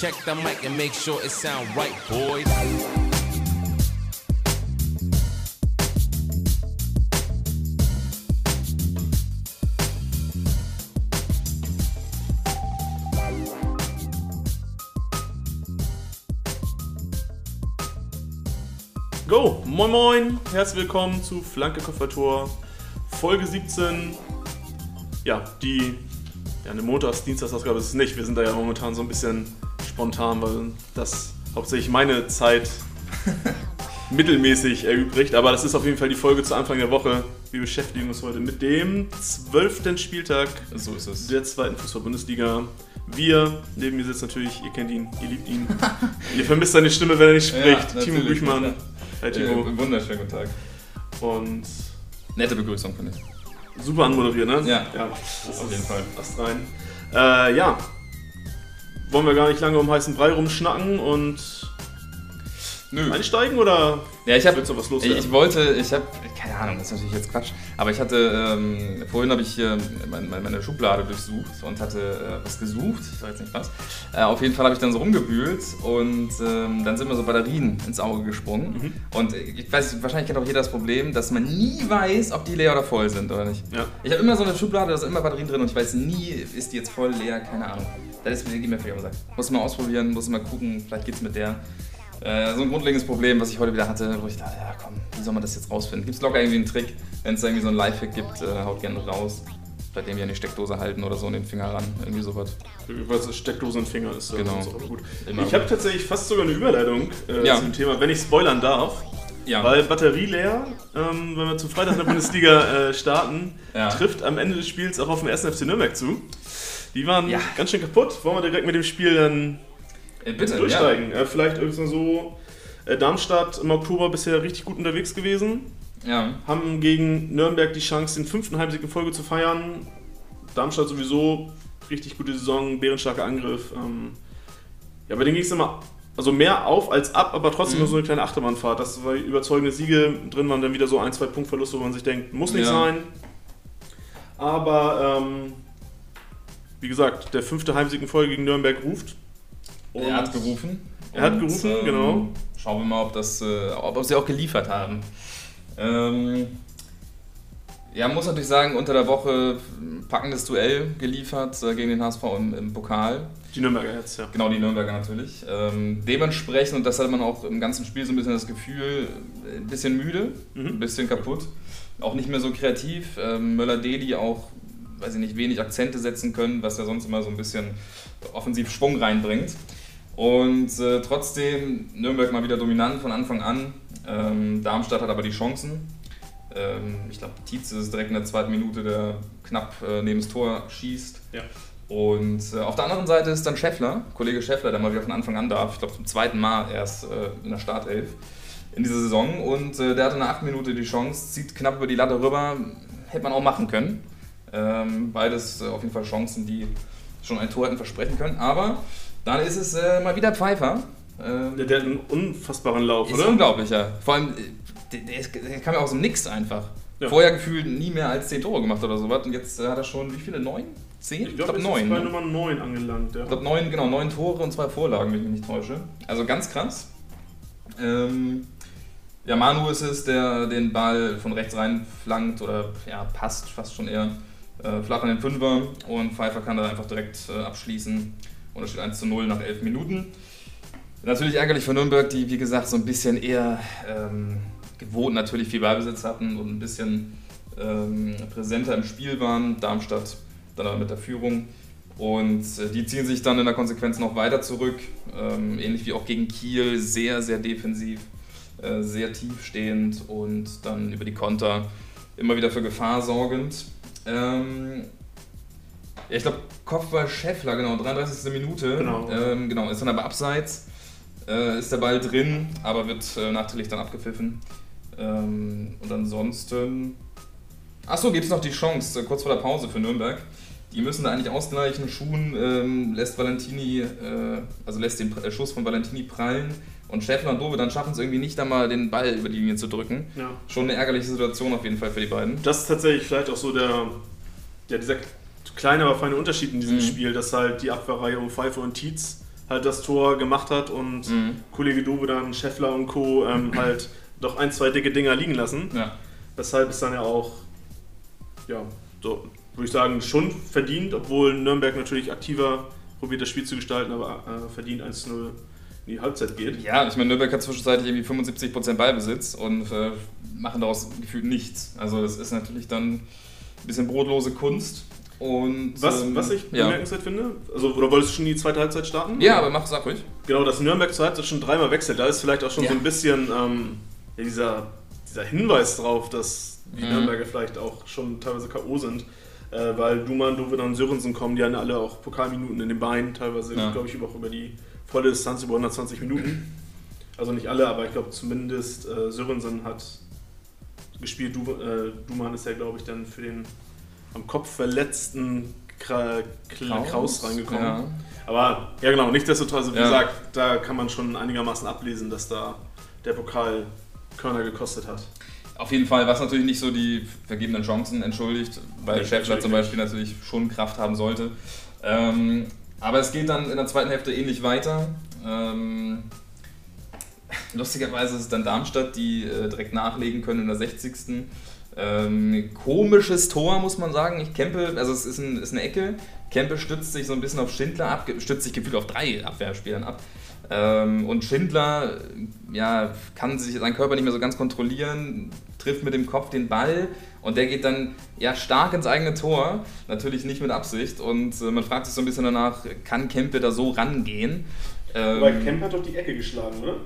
Check the mic and make sure it sound right, boys. Go! Moin Moin! Herzlich willkommen zu Flanke Koffertor, Folge 17. Ja, die. Ja, eine Montags-Dienstagsausgabe ist es nicht. Wir sind da ja momentan so ein bisschen spontan, weil das hauptsächlich meine Zeit mittelmäßig erübrigt. Aber das ist auf jeden Fall die Folge zu Anfang der Woche. Wir beschäftigen uns heute mit dem zwölften Spieltag So ist es. der zweiten Fußball-Bundesliga. Wir, neben mir sitzt natürlich, ihr kennt ihn, ihr liebt ihn. ihr vermisst seine Stimme, wenn er nicht spricht. Ja, Timo Büchmann. Hi Timo. Äh, wunderschönen guten Tag. Und Nette Begrüßung, finde ich. super anmoderiert, ne? Ja. ja Auf jeden Fall. Ast rein. Äh, ja. Wollen wir gar nicht lange um heißen Brei rumschnacken und Nö. einsteigen oder Ja, ich habe willst du was ich, loswerden? ich wollte, ich habe, keine Ahnung, das ist natürlich jetzt Quatsch, aber ich hatte, ähm, vorhin habe ich hier mein, mein, meine Schublade durchsucht und hatte äh, was gesucht, ich weiß jetzt nicht was. Äh, auf jeden Fall habe ich dann so rumgewühlt und ähm, dann sind mir so Batterien ins Auge gesprungen. Mhm. Und ich weiß, wahrscheinlich kennt auch jeder das Problem, dass man nie weiß, ob die leer oder voll sind oder nicht. Ja. Ich habe immer so eine Schublade, da sind immer Batterien drin und ich weiß nie, ist die jetzt voll leer, keine Ahnung. Das ist mir, völlig auf den Sack. Muss mal ausprobieren, muss mal gucken, vielleicht geht's mit der. Äh, so ein grundlegendes Problem, was ich heute wieder hatte, wo ich dachte, ja komm, wie soll man das jetzt rausfinden? Gibt es locker irgendwie einen Trick, wenn es irgendwie so einen Lifehack gibt, äh, haut gerne raus. Vielleicht irgendwie an die Steckdose halten oder so und den Finger ran, irgendwie sowas. Was Steckdose und Finger ist, äh, Genau. ist auch gut. Immer. Ich habe tatsächlich fast sogar eine Überleitung äh, Ja. zum Thema, wenn ich spoilern darf. Ja, Weil Batterie leer, ähm, wenn wir zum Freitag in der Bundesliga äh, starten, Ja. trifft am Ende des Spiels auch auf den 1. FC Nürnberg zu. Die waren Ja. ganz schön kaputt. Wollen wir direkt mit dem Spiel dann äh, bitte. durchsteigen? Äh, vielleicht irgendwie so. Äh, Darmstadt im Oktober bisher richtig gut unterwegs gewesen. Ja. ja. Haben gegen Nürnberg die Chance, den fünften Heimsieg in Folge zu feiern. Darmstadt sowieso richtig gute Saison, bärenstarker Angriff. Ähm, ja, bei denen ging es immer also mehr auf als ab, aber trotzdem Mhm. nur so eine kleine Achterbahnfahrt. Das war überzeugende Siege drin waren, dann wieder so ein, zwei Punktverluste, wo man sich denkt, muss nicht Ja. sein. Aber ähm, wie gesagt, der fünfte Heimsieg in Folge gegen Nürnberg ruft. Er hat gerufen. Er hat Und, gerufen, ähm, genau. Schauen wir mal, ob, das, äh, ob, ob sie auch geliefert haben. Ähm, ja, man muss natürlich sagen, unter der Woche packendes Duell geliefert äh, gegen den HSV im, im Pokal. Die Nürnberger jetzt, ja. Genau, die Nürnberger natürlich. Ähm, dementsprechend, und das hatte man auch im ganzen Spiel so ein bisschen das Gefühl, ein bisschen müde, Mhm. ein bisschen kaputt. Auch nicht mehr so kreativ. Ähm, Möller-Deli auch, weiß ich nicht, wenig Akzente setzen können, was ja sonst immer so ein bisschen offensiv Schwung reinbringt. Und äh, trotzdem Nürnberg mal wieder dominant von Anfang an. Ähm, Darmstadt hat aber die Chancen. Ähm, ich glaube, Tietz ist direkt in der zweiten Minute, der knapp äh, neben das Tor schießt. Ja. Und äh, auf der anderen Seite ist dann Scheffler, Kollege Scheffler, der mal wieder von Anfang an darf. Ich glaube, zum zweiten Mal erst äh, in der Startelf in dieser Saison. Und äh, der hatte in der 8 Minute die Chance, zieht knapp über die Latte rüber. Hätte man auch machen können. Ähm, beides äh, auf jeden Fall Chancen, die schon ein Tor hätten versprechen können. Aber dann ist es äh, mal wieder Pfeiffer. Ähm, Der, der hat einen unfassbaren Lauf, ist oder? unglaublich, ja. Vor allem, äh, der, der, kam ja aus dem Nix einfach. Ja. Vorher gefühlt nie mehr als 10 Tore gemacht oder sowas. Und jetzt äh, hat er schon, wie viele? Neun? Zehn? Ich glaube, glaub, neun. bei ne? Nummer 9 angelangt. Ja. Ich glaube, neun, genau, neun Tore und zwei Vorlagen, wenn ich mich nicht täusche. Also ganz krass. Ähm, ja, Manu ist es, der den Ball von rechts rein flankt oder ja, passt fast schon eher äh, flach an den Fünfer und Pfeiffer kann da einfach direkt äh, abschließen und es steht 1 zu 0 nach 11 Minuten. Natürlich ärgerlich für Nürnberg, die wie gesagt so ein bisschen eher ähm, gewohnt natürlich viel Ballbesitz hatten und ein bisschen ähm, präsenter im Spiel waren. Darmstadt dann aber mit der Führung. Und äh, die ziehen sich dann in der Konsequenz noch weiter zurück, ähm, ähnlich wie auch gegen Kiel, sehr, sehr defensiv, äh, sehr tiefstehend und dann über die Konter immer wieder für Gefahr sorgend. Ähm, ja, ich glaube, Kopfball Scheffler, genau, 33. Minute. Genau. Ähm, genau, ist dann aber abseits, äh, ist der Ball drin, aber wird äh, nachträglich dann abgepfiffen. Ähm, und ansonsten. Achso, gibt es noch die Chance, äh, kurz vor der Pause für Nürnberg. Die müssen da eigentlich ausgleichen. Schuhen ähm, lässt Valentini, äh, also lässt den äh, Schuss von Valentini prallen. Und Schäffler und Dove dann schaffen es irgendwie nicht, da mal den Ball über die Linie zu drücken. Ja. Schon eine ärgerliche Situation auf jeden Fall für die beiden. Das ist tatsächlich vielleicht auch so der, ja, dieser kleine, aber feine Unterschied in diesem Mhm. Spiel, dass halt die Abwehrreihe um Pfeiffer und Tietz halt das Tor gemacht hat und Mhm. Kollege Dube dann, Scheffler und Co. Ähm, halt doch ein, zwei dicke Dinger liegen lassen. Ja. Weshalb es dann ja auch, ja, so würde ich sagen, schon verdient, obwohl Nürnberg natürlich aktiver probiert, das Spiel zu gestalten, aber äh, verdient 1-0 in die Halbzeit geht. Ja, ich meine, Nürnberg hat zwischenzeitlich irgendwie 75% Ballbesitz und äh, machen daraus gefühlt nichts. Also das ist natürlich dann ein bisschen brotlose Kunst. Und, Was, ähm, was ich ja. bemerkenswert finde, also, oder wolltest du schon die zweite Halbzeit starten? Ja, aber mach, sag ruhig. Genau, dass Nürnberg zur Halbzeit schon dreimal wechselt. Da ist vielleicht auch schon Ja. so ein bisschen ähm, ja, dieser, dieser Hinweis drauf, dass die Mhm. Nürnberger vielleicht auch schon teilweise K.O. sind. Äh, weil Duman, Doven und Sörensen kommen, die haben ja alle auch Pokalminuten in den Beinen, teilweise, Ja. glaube ich, auch über die volle Distanz über 120 Minuten. Also nicht alle, aber ich glaube zumindest äh, Sörensen hat gespielt. Du, äh, Duman ist ja, glaube ich, dann für den am Kopf verletzten Kra Kla Kraus reingekommen. Ja. Aber ja genau, nichtsdestotrotz, also wie Ja. gesagt, da kann man schon einigermaßen ablesen, dass da der Pokal Körner gekostet hat. Auf jeden Fall, was natürlich nicht so die vergebenen Chancen entschuldigt, weil Schäffler zum Beispiel natürlich schon Kraft haben sollte. Ähm, aber es geht dann in der zweiten Hälfte ähnlich weiter. Ähm, lustigerweise ist es dann Darmstadt, die äh, direkt nachlegen können in der 60. Ähm, komisches Tor, muss man sagen. Ich Kempe, also es ist, ein, ist eine Ecke. Kempe stützt sich so ein bisschen auf Schindler ab, stützt sich gefühlt auf drei Abwehrspielern ab. Ähm, und Schindler ja, kann sich seinen Körper nicht mehr so ganz kontrollieren, trifft mit dem Kopf den Ball und der geht dann ja stark ins eigene Tor, natürlich nicht mit Absicht. Und äh, man fragt sich so ein bisschen danach, kann Kempe da so rangehen? Ähm, Weil Kemp hat doch die Ecke geschlagen, oder?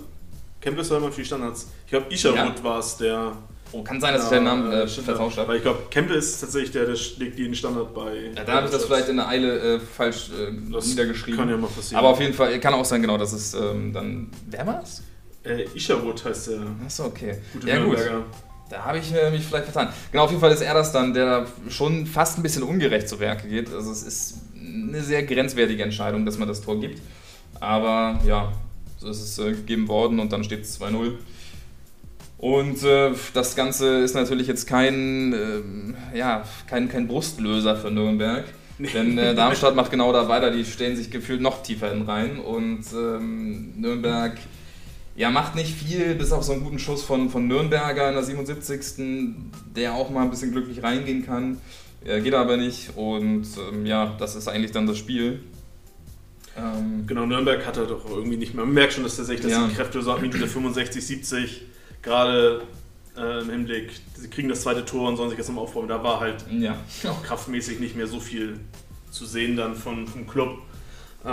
Kemp ist ja immer für die Standards. Ich glaube, Isherwood Ja. war es, der. oh, kann sein, dass ich den Namen äh, stimmt. vertauscht habe. Weil ich glaube, Kempe ist tatsächlich der, der schlägt jeden Standard bei. Ja, da habe ich das vielleicht in der Eile äh, falsch äh, Das niedergeschrieben. Kann ja mal passieren. Aber auf jeden Fall kann auch sein, genau, dass es ähm, dann. Wer war's? Äh, Isherwood heißt der Achso, okay. gute ja, gut. Da habe ich äh, mich vielleicht vertan. Genau, auf jeden Fall ist er das dann, der da schon fast ein bisschen ungerecht zu Werke geht. Also es ist eine sehr grenzwertige Entscheidung, dass man das Tor gibt. Aber ja, so ist es äh, gegeben worden und dann steht es 2-0. Und äh, das Ganze ist natürlich jetzt kein, ähm, ja, kein, kein Brustlöser für Nürnberg. Denn äh, Darmstadt macht genau da weiter, die stellen sich gefühlt noch tiefer in rein. Und ähm, Nürnberg ja, macht nicht viel, bis auf so einen guten Schuss von, von Nürnberger in der 77. Der auch mal ein bisschen glücklich reingehen kann. Äh, geht aber nicht. Und ähm, ja, das ist eigentlich dann das Spiel. Ähm, Genau, Nürnberg hat er doch irgendwie nicht mehr. Man merkt schon, dass tatsächlich Ja. die Kräfte so ab Minute 65, 70 gerade äh, im Hinblick, sie kriegen das zweite Tor und sollen sich jetzt nochmal aufbauen. Da war halt ja. auch kraftmäßig nicht mehr so viel zu sehen dann von, vom Club. Äh,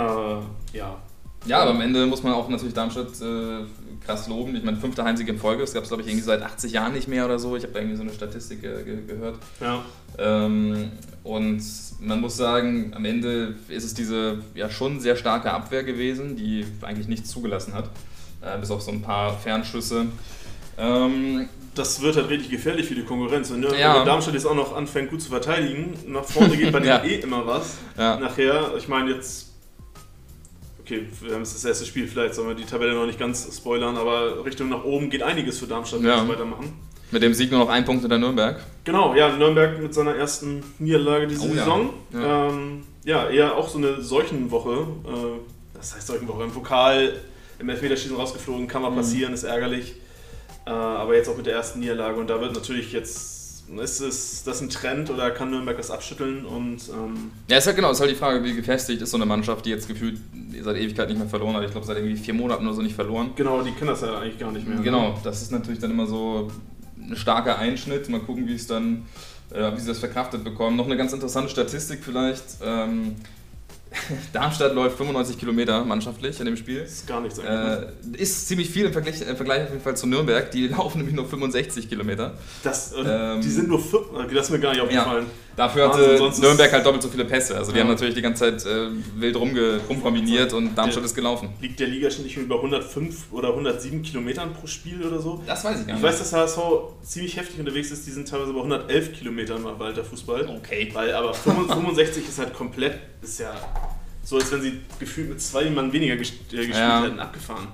ja, Ja, aber am Ende muss man auch natürlich Darmstadt äh, krass loben. Ich meine, fünfter Heimsieg in Folge. Das gab es, glaube ich, irgendwie seit 80 Jahren nicht mehr oder so. Ich habe da irgendwie so eine Statistik äh, ge gehört. ja. Ähm, und man muss sagen, am Ende ist es diese ja schon sehr starke Abwehr gewesen, die eigentlich nichts zugelassen hat. Äh, bis auf so ein paar Fernschüsse. Ähm, Das wird halt richtig gefährlich für die Konkurrenz. Wenn, Nürnberg, Ja. wenn Darmstadt jetzt auch noch anfängt gut zu verteidigen, nach vorne geht bei denen Ja. eh immer was. ja. Nachher, ich meine jetzt, okay, wir haben jetzt das erste Spiel, vielleicht sollen wir die Tabelle noch nicht ganz spoilern, aber Richtung nach oben geht einiges für Darmstadt, wenn Ja. sie weitermachen. Mit dem Sieg nur noch ein Punkt hinter Nürnberg. Genau, ja, Nürnberg mit seiner ersten Niederlage diese Oh. Saison. Ja. Ja. Ähm, ja, eher auch so eine Seuchenwoche. Äh, das heißt Seuchenwoche. Im Pokal, im Elfmeterschießen rausgeflogen, kann mal Mhm. passieren, ist ärgerlich. Äh, aber jetzt auch mit der ersten Niederlage. Und da wird natürlich jetzt, ist, es das ein Trend oder kann Nürnberg das abschütteln? Und ähm, Ja, ist halt genau, ist halt die Frage, wie gefestigt ist so eine Mannschaft, die jetzt gefühlt seit Ewigkeit nicht mehr verloren hat. Ich glaube, seit irgendwie vier Monaten oder so nicht verloren. genau, die kennen das ja eigentlich gar nicht mehr. Genau, das ist natürlich dann immer so ein starker Einschnitt. Mal gucken, wie es dann, äh, wie sie das verkraftet bekommen. Noch eine ganz interessante Statistik vielleicht. Ähm, Darmstadt läuft 95 Kilometer mannschaftlich in dem Spiel. Das ist gar nichts eigentlich. Äh, ist ziemlich viel im Vergleich, im Vergleich auf jeden Fall zu Nürnberg. Die laufen nämlich nur 65 Kilometer. Das, äh, ähm, die sind nur vier, äh, das ist mir gar nicht aufgefallen. Dafür hatte Wahnsinn, Nürnberg halt doppelt so viele Pässe. Also die Ja. haben natürlich die ganze Zeit äh, wild rumge rumkombiniert und Darmstadt Der- ist gelaufen. Liegt der Ligaschnitt nicht über 105 oder 107 Kilometern pro Spiel oder so? Das weiß ich gar Ich weiß, dass HSV ziemlich heftig unterwegs ist. Die sind teilweise bei 111 Kilometern mal Walter Fußball. Okay. Weil aber 65 ist halt komplett, ist ja so, als wenn sie gefühlt mit zwei Mann weniger äh, gespielt Ja. hätten, abgefahren.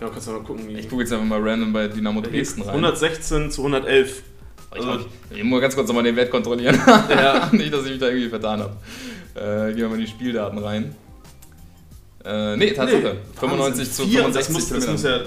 Ja, kannst du mal gucken. Wie Ich gucke jetzt einfach mal random bei Dynamo Dresden rein. 116 zu 111. Ich, glaub, ich muss mal ganz kurz nochmal den Wert kontrollieren. Ja. Nicht, dass ich mich da irgendwie vertan habe. Äh, gehen wir mal in die Spieldaten rein. Äh, nee, Tatsache. 95 Wahnsinn. zu Vier- 65 das muss, das muss ja,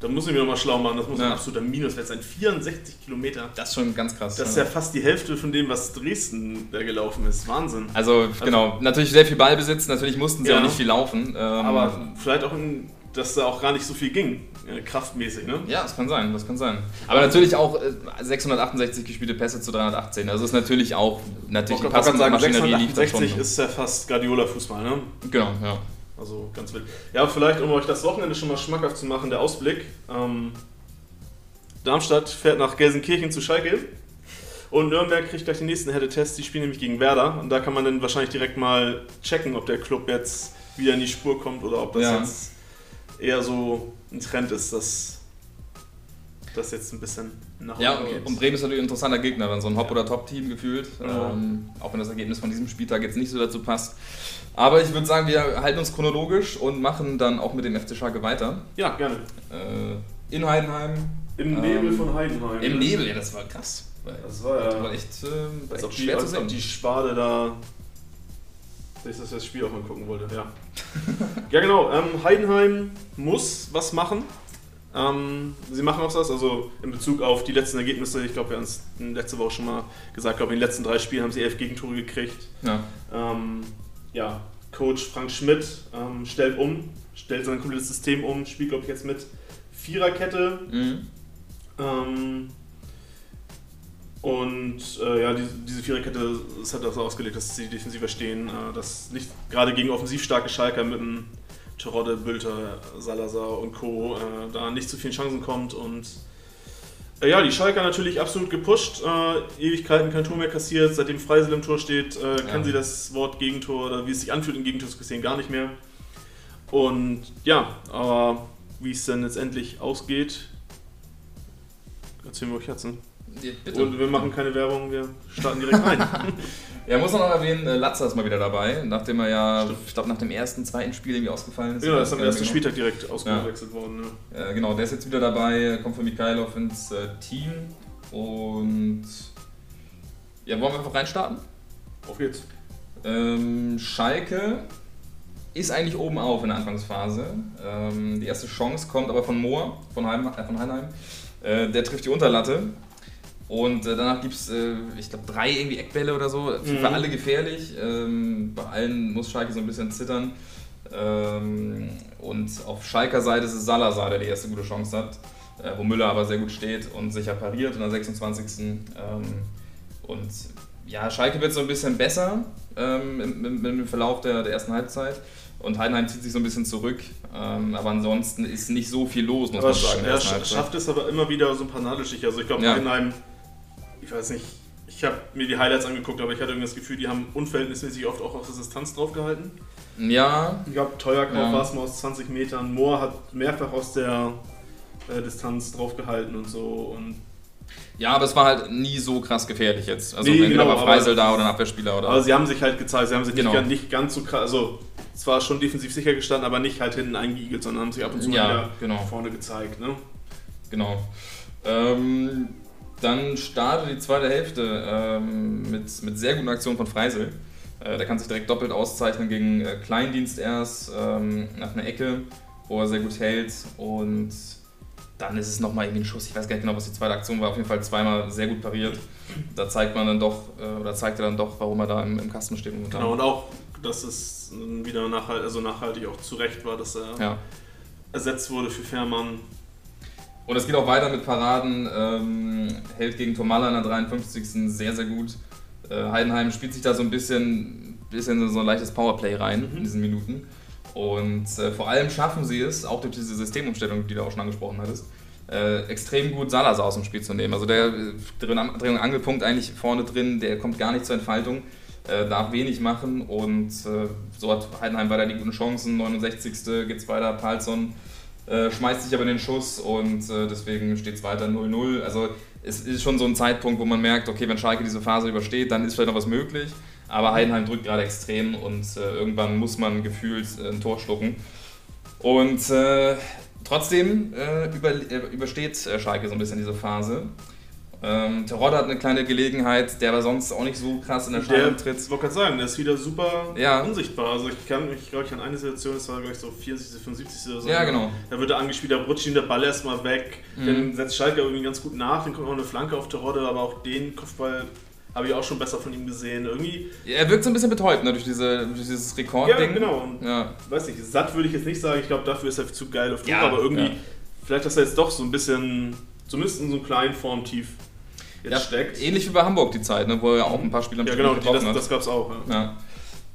Da muss ich mir nochmal schlau machen, das muss Ja. ein absoluter Minuswert sein. 64 Kilometer. Das ist schon ganz krass. Das ist ja fast die Hälfte von dem, was Dresden da gelaufen ist. Wahnsinn. Also, genau, natürlich sehr viel Ballbesitz, natürlich mussten sie Ja. auch nicht viel laufen. Ähm, Aber vielleicht auch, in, dass da auch gar nicht so viel ging, äh, kraftmäßig, ne? Ja, das kann sein, das kann sein. Aber natürlich auch äh, 668 gespielte Pässe zu 318. Also ist natürlich auch, natürlich Ich die gerade sagen, lief dann schon. 668 ist ja fast Guardiola-Fußball, ne? Genau, ja. Also ganz wild. Ja, vielleicht um euch das Wochenende schon mal schmackhaft zu machen, der Ausblick. Ähm, Darmstadt fährt nach Gelsenkirchen zu Schalke. Und Nürnberg kriegt gleich den nächsten Härtetest. Die spielen nämlich gegen Werder. Und da kann man dann wahrscheinlich direkt mal checken, ob der Club jetzt wieder in die Spur kommt oder ob das Ja. jetzt eher so ein Trend ist, dass das jetzt ein bisschen nach Ja, geht. und Bremen ist natürlich ein interessanter Gegner, dann so ein Hop- Ja. oder Top-Team gefühlt. Genau. Ähm, auch wenn das Ergebnis von diesem Spieltag jetzt nicht so dazu passt. Aber ich würde sagen, wir halten uns chronologisch und machen dann auch mit dem FC Schalke weiter. Ja, gerne. Äh, in Heidenheim. Im Ähm, Nebel von Heidenheim. Im Nebel, ja, das war krass. Das war ja. Das war echt, äh, war echt die, schwer zu als ob sehen. die Spade da sich das, das Spiel auch mal gucken wollte, ja. ja genau, ähm, Heidenheim muss was machen. Ähm, sie machen auch was, also in Bezug auf die letzten Ergebnisse, ich glaube, wir haben es letzte Woche schon mal gesagt, ich glaube, in den letzten drei Spielen haben sie elf Gegentore gekriegt. Ja. Ähm, ja, Coach Frank Schmidt ähm, stellt um, stellt sein komplettes System um, spielt, glaube ich, jetzt mit Viererkette, Mhm. Und äh, ja, diese, diese Viererkette ist halt das ausgelegt, dass sie defensiver stehen, äh, dass nicht gerade gegen offensiv starke Schalker mit dem Terodde, Bülter, Salazar und Co. Äh, da nicht zu vielen Chancen kommt und äh, ja, die Schalker natürlich absolut gepusht, äh, Ewigkeiten kein Tor mehr kassiert, seitdem Freisel im Tor steht, äh, kann Ja. sie das Wort Gegentor oder wie es sich anfühlt, ein Gegentor zu kassieren, gar nicht mehr. Und ja, aber wie es dann letztendlich ausgeht, erzählen wir euch jetzt. Ne? Ja, bitte. Und wir machen keine Werbung, wir starten direkt rein. Ja, muss man noch erwähnen, äh, Latzer ist mal wieder dabei, nachdem er ja, Stimmt. ich glaube, nach dem ersten, zweiten Spiel irgendwie ausgefallen ist. genau, das ist am ersten genau. Spieltag direkt ausgewechselt worden. Ne? Äh, genau, der ist jetzt wieder dabei, kommt für Mikhailov ins äh, Team und ja, wollen wir einfach reinstarten? Auf geht's. Ähm, Schalke ist eigentlich oben auf in der Anfangsphase. Ähm, die erste Chance kommt aber von Mohr, von, Heim, äh, von Heinheim. Äh, der trifft die Unterlatte. Und äh, danach gibt es, äh, ich glaube, drei irgendwie Eckbälle oder so. Für Mhm. alle gefährlich. Ähm, bei allen muss Schalke so ein bisschen zittern. Ähm, und auf Schalker Seite ist es Salazar, der die erste gute Chance hat. Äh, wo Müller aber sehr gut steht und sicher pariert in der 26. Ähm, und ja, Schalke wird so ein bisschen besser ähm, im, im, im Verlauf der, der ersten Halbzeit. Und Heidenheim zieht sich so ein bisschen zurück. Ähm, aber ansonsten ist nicht so viel los, muss Aber man sagen. er schafft es aber immer wieder so ein paar Nadelstiche. Also ich glaube, Ja. Heidenheim, ich weiß nicht, ich habe mir die Highlights angeguckt, aber ich hatte irgendwie das Gefühl, die haben unverhältnismäßig oft auch auf der Distanz draufgehalten. Ja, Ich glaube, Teuerkauf Ja. war es mal aus 20 Metern. Mohr hat mehrfach aus der äh, Distanz draufgehalten und so. Und ja, aber es war halt nie so krass gefährlich jetzt. Also Nee, entweder genau, war Freisel da oder ein Abwehrspieler oder. Aber sie haben sich halt gezeigt, sie haben sich Genau. nicht, ganz- nicht ganz so krass, also zwar schon defensiv sicher gestanden, aber nicht halt hinten eingeigelt, sondern haben sich ab und zu Ja, mal wieder genau. vorne gezeigt. Ne? Genau. Ähm, dann startet die zweite Hälfte ähm, mit, mit sehr guten Aktionen von Freisel. Äh, der kann sich direkt doppelt auszeichnen gegen äh, Kleindienst erst ähm, nach einer Ecke, wo er sehr gut hält. Und dann ist es nochmal irgendwie ein Schuss. Ich weiß gar nicht genau, was die zweite Aktion war. Auf jeden Fall zweimal sehr gut pariert. Da zeigt man dann doch, äh, oder zeigt er dann doch, warum er da im, im Kasten steht. momentan. Genau, und auch, dass es wieder nachhalt, also nachhaltig auch zurecht war, dass er Ja. ersetzt wurde für Fährmann. Und es geht auch weiter mit Paraden. Ähm, hält gegen Tomala in der 53. sehr, sehr gut. Äh, Heidenheim spielt sich da so ein bisschen, bisschen so ein leichtes Powerplay rein Mhm. in diesen Minuten. Und äh, vor allem schaffen sie es, auch durch diese Systemumstellung, die du auch schon angesprochen hattest, äh, extrem gut Salazar aus dem Spiel zu nehmen. Also der äh, am- drin Angelpunkt eigentlich vorne drin, der kommt gar nicht zur Entfaltung, äh, darf wenig machen und äh, so hat Heidenheim weiter die guten Chancen. 69. geht's weiter, Palsson äh, schmeißt sich aber in den Schuss und äh, deswegen steht es weiter 0-0. Also es ist schon so ein Zeitpunkt, wo man merkt, okay, wenn Schalke diese Phase übersteht, dann ist vielleicht noch was möglich. Aber Heidenheim drückt gerade extrem und äh, irgendwann muss man gefühlt äh, ein Tor schlucken. Und trotzdem über, übersteht Schalke so ein bisschen diese Phase. Ähm, Terodde hat eine kleine Gelegenheit, der aber sonst auch nicht so krass in der Der, Schale ich tritt. wollte gerade sagen, der ist wieder super Ja. unsichtbar. Also ich kann mich, glaube ich, an eine Situation, das war, glaube ich, so 74., 75. oder so. Ja, genau. Da wird er angespielt, da rutscht ihm der Ball erstmal weg. Mhm. Dann setzt Schalke irgendwie ganz gut nach, dann kommt noch eine Flanke auf Terodde, aber auch den Kopfball habe ich auch schon besser von ihm gesehen. Irgendwie, Er wirkt so ein bisschen betäubt ne, durch, diese, durch dieses ja, Rekordding. genau. Und Ja. weiß nicht, satt würde ich jetzt nicht sagen, ich glaube, dafür ist er zu geil auf Tour, Ja, aber irgendwie, ja. vielleicht, dass er jetzt doch so ein bisschen, zumindest in so einem kleinen Formtief jetzt Ja, steckt. Ähnlich wie bei Hamburg die Zeit, ne, wo er auch ein paar Spiele am Ja, genau, die, das, hat. das gab es auch. Ja.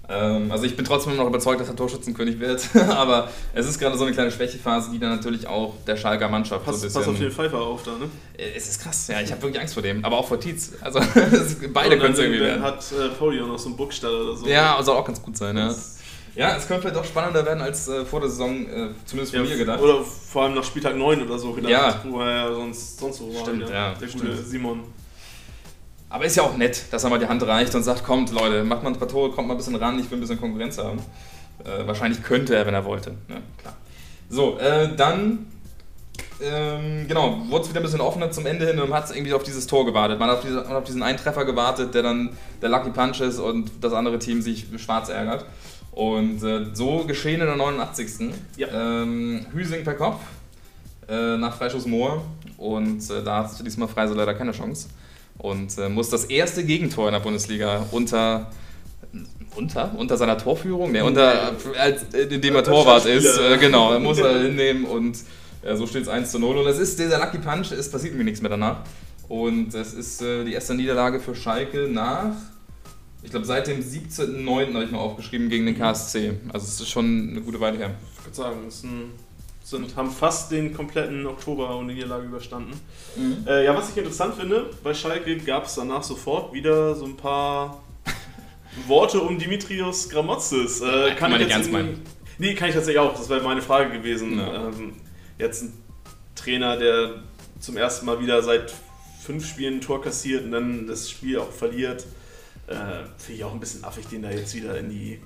Ähm, also ich bin trotzdem noch überzeugt, dass er Torschützenkönig wird, aber es ist gerade so eine kleine Schwächephase, die dann natürlich auch der Schalker Mannschaft Pass, so ein pass auf den bisschen... Pfeiffer auf da, ne? es ist krass, ja, ich habe wirklich Angst vor dem, aber auch vor Tietz. Also beide können es irgendwie dann werden. hat äh, Pauli auch noch so einen Burgstall oder so. Ja, soll auch ganz gut sein. Das- Ja, es könnte vielleicht auch spannender werden als äh, vor der Saison, äh, zumindest von Ja, mir gedacht. Oder vor allem nach Spieltag 9 oder so gedacht, Ja. wo er ja sonst, sonst so war. Stimmt, ja, Der stimmt. gute Simon. Aber ist ja auch nett, dass er mal die Hand reicht und sagt, kommt Leute, macht mal ein paar Tore, kommt mal ein bisschen ran, ich will ein bisschen Konkurrenz haben. Äh, wahrscheinlich könnte er, wenn er wollte. Ja, klar. So, äh, dann, ähm, genau, wurde es wieder ein bisschen offener zum Ende hin und man hat irgendwie auf dieses Tor gewartet. Man hat auf, diese, man hat auf diesen einen Treffer gewartet, der dann der Lucky Punch ist und das andere Team sich schwarz ärgert. Und äh, so geschehen in der 89. Ja. Ähm, Hüsing per Kopf äh, nach Freischuss Moor und äh, da hat diesmal Freise leider keine Chance. Und äh, muss das erste Gegentor in der Bundesliga unter unter unter seiner Torführung, ne, unter als indem er Torwart ist, äh, genau, muss er hinnehmen. Und äh, so steht es 1 zu 0 und es ist dieser Lucky Punch, es passiert mir nichts mehr danach. Und es ist äh, die erste Niederlage für Schalke nach ich glaube seit dem 17.09. habe ich mal aufgeschrieben gegen den KSC. Also es ist schon eine gute Weile her. Ich würde sagen, es sind, haben fast den kompletten Oktober ohne Niederlage überstanden. Äh, ja, was ich interessant finde, bei Schalke gab es danach sofort wieder so ein paar Worte um Dimitrios Gramotzes. Äh, Kann man ich nicht ernst meinen. Nee, kann ich tatsächlich auch. Das wäre meine Frage gewesen. Ja. Ähm, jetzt ein Trainer, der zum ersten Mal wieder seit fünf Spielen ein Tor kassiert und dann das Spiel auch verliert. Äh, Finde ich auch ein bisschen affig, den da jetzt wieder in die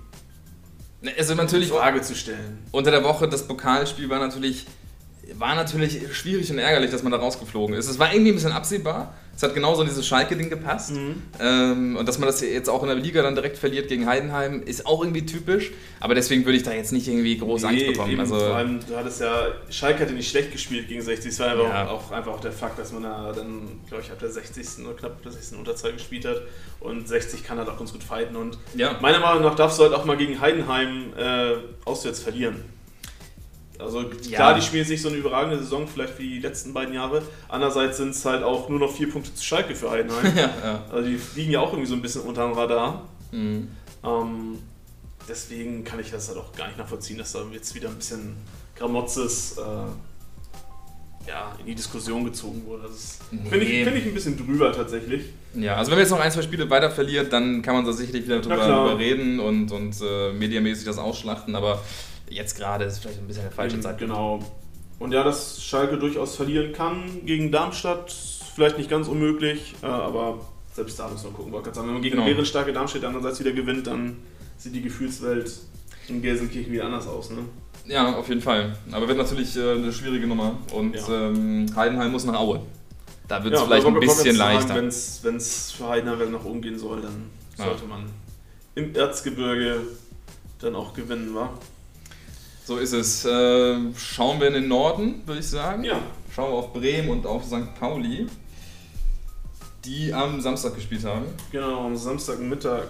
Also natürlich Frage zu stellen. unter der Woche das Pokalspiel war natürlich war natürlich schwierig und ärgerlich, dass man da rausgeflogen ist. Es war irgendwie ein bisschen absehbar. Es hat genauso in dieses Schalke-Ding gepasst. Mhm. Ähm, und dass man das jetzt auch in der Liga dann direkt verliert gegen Heidenheim, ist auch irgendwie typisch. Aber deswegen würde ich da jetzt nicht irgendwie groß Angst Nee, bekommen. eben, Also, vor allem, du hattest ja, Schalke hatte nicht schlecht gespielt gegen 60. Es war aber Ja. auch, auch einfach auch der Fakt, dass man da dann, glaube ich, ab der 60. oder knapp der 60. Unterzahl gespielt hat. Und 60 kann halt auch ganz gut fighten. Und ja. meiner Meinung nach darfst du halt auch mal gegen Heidenheim äh, auswärts verlieren. Also Ja. klar, die spielen nicht so eine überragende Saison, vielleicht wie die letzten beiden Jahre. Andererseits sind es halt auch nur noch vier Punkte zu Schalke für Heidenheim. ja, ja. Also die liegen ja auch irgendwie so ein bisschen unter dem Radar. Mhm. Ähm, deswegen kann ich das halt auch gar nicht nachvollziehen, dass da jetzt wieder ein bisschen Gramotzes äh, ja, in die Diskussion gezogen wurde. Das Nee. finde ich, find ich ein bisschen drüber tatsächlich. Ja, also wenn wir jetzt noch ein, zwei Spiele weiter verliert, dann kann man da sicherlich wieder drüber, drüber reden und, und äh, mediamäßig das ausschlachten, aber jetzt gerade ist vielleicht ein bisschen der falsche Zeitpunkt. Genau. Und ja, dass Schalke durchaus verlieren kann gegen Darmstadt, vielleicht nicht ganz unmöglich, äh, aber selbst da muss man gucken. Wollte sagen, Wenn man gegen Genau. bärenstarke Darmstadt andererseits wieder gewinnt, dann sieht die Gefühlswelt in Gelsenkirchen wieder anders aus. Ne? Ja, auf jeden Fall. Aber wird natürlich äh, eine schwierige Nummer und Ja. ähm, Heidenheim muss nach Aue. Da wird es Ja, vielleicht ein bisschen leichter. Wenn es für Heidenheim nach oben gehen soll, dann Ja. sollte man im Erzgebirge dann auch gewinnen, wa? So ist es. Äh, schauen wir in den Norden, würde ich sagen. Ja. Schauen wir auf Bremen und auf St. Pauli, die am Samstag gespielt haben. Genau, am Samstagmittag.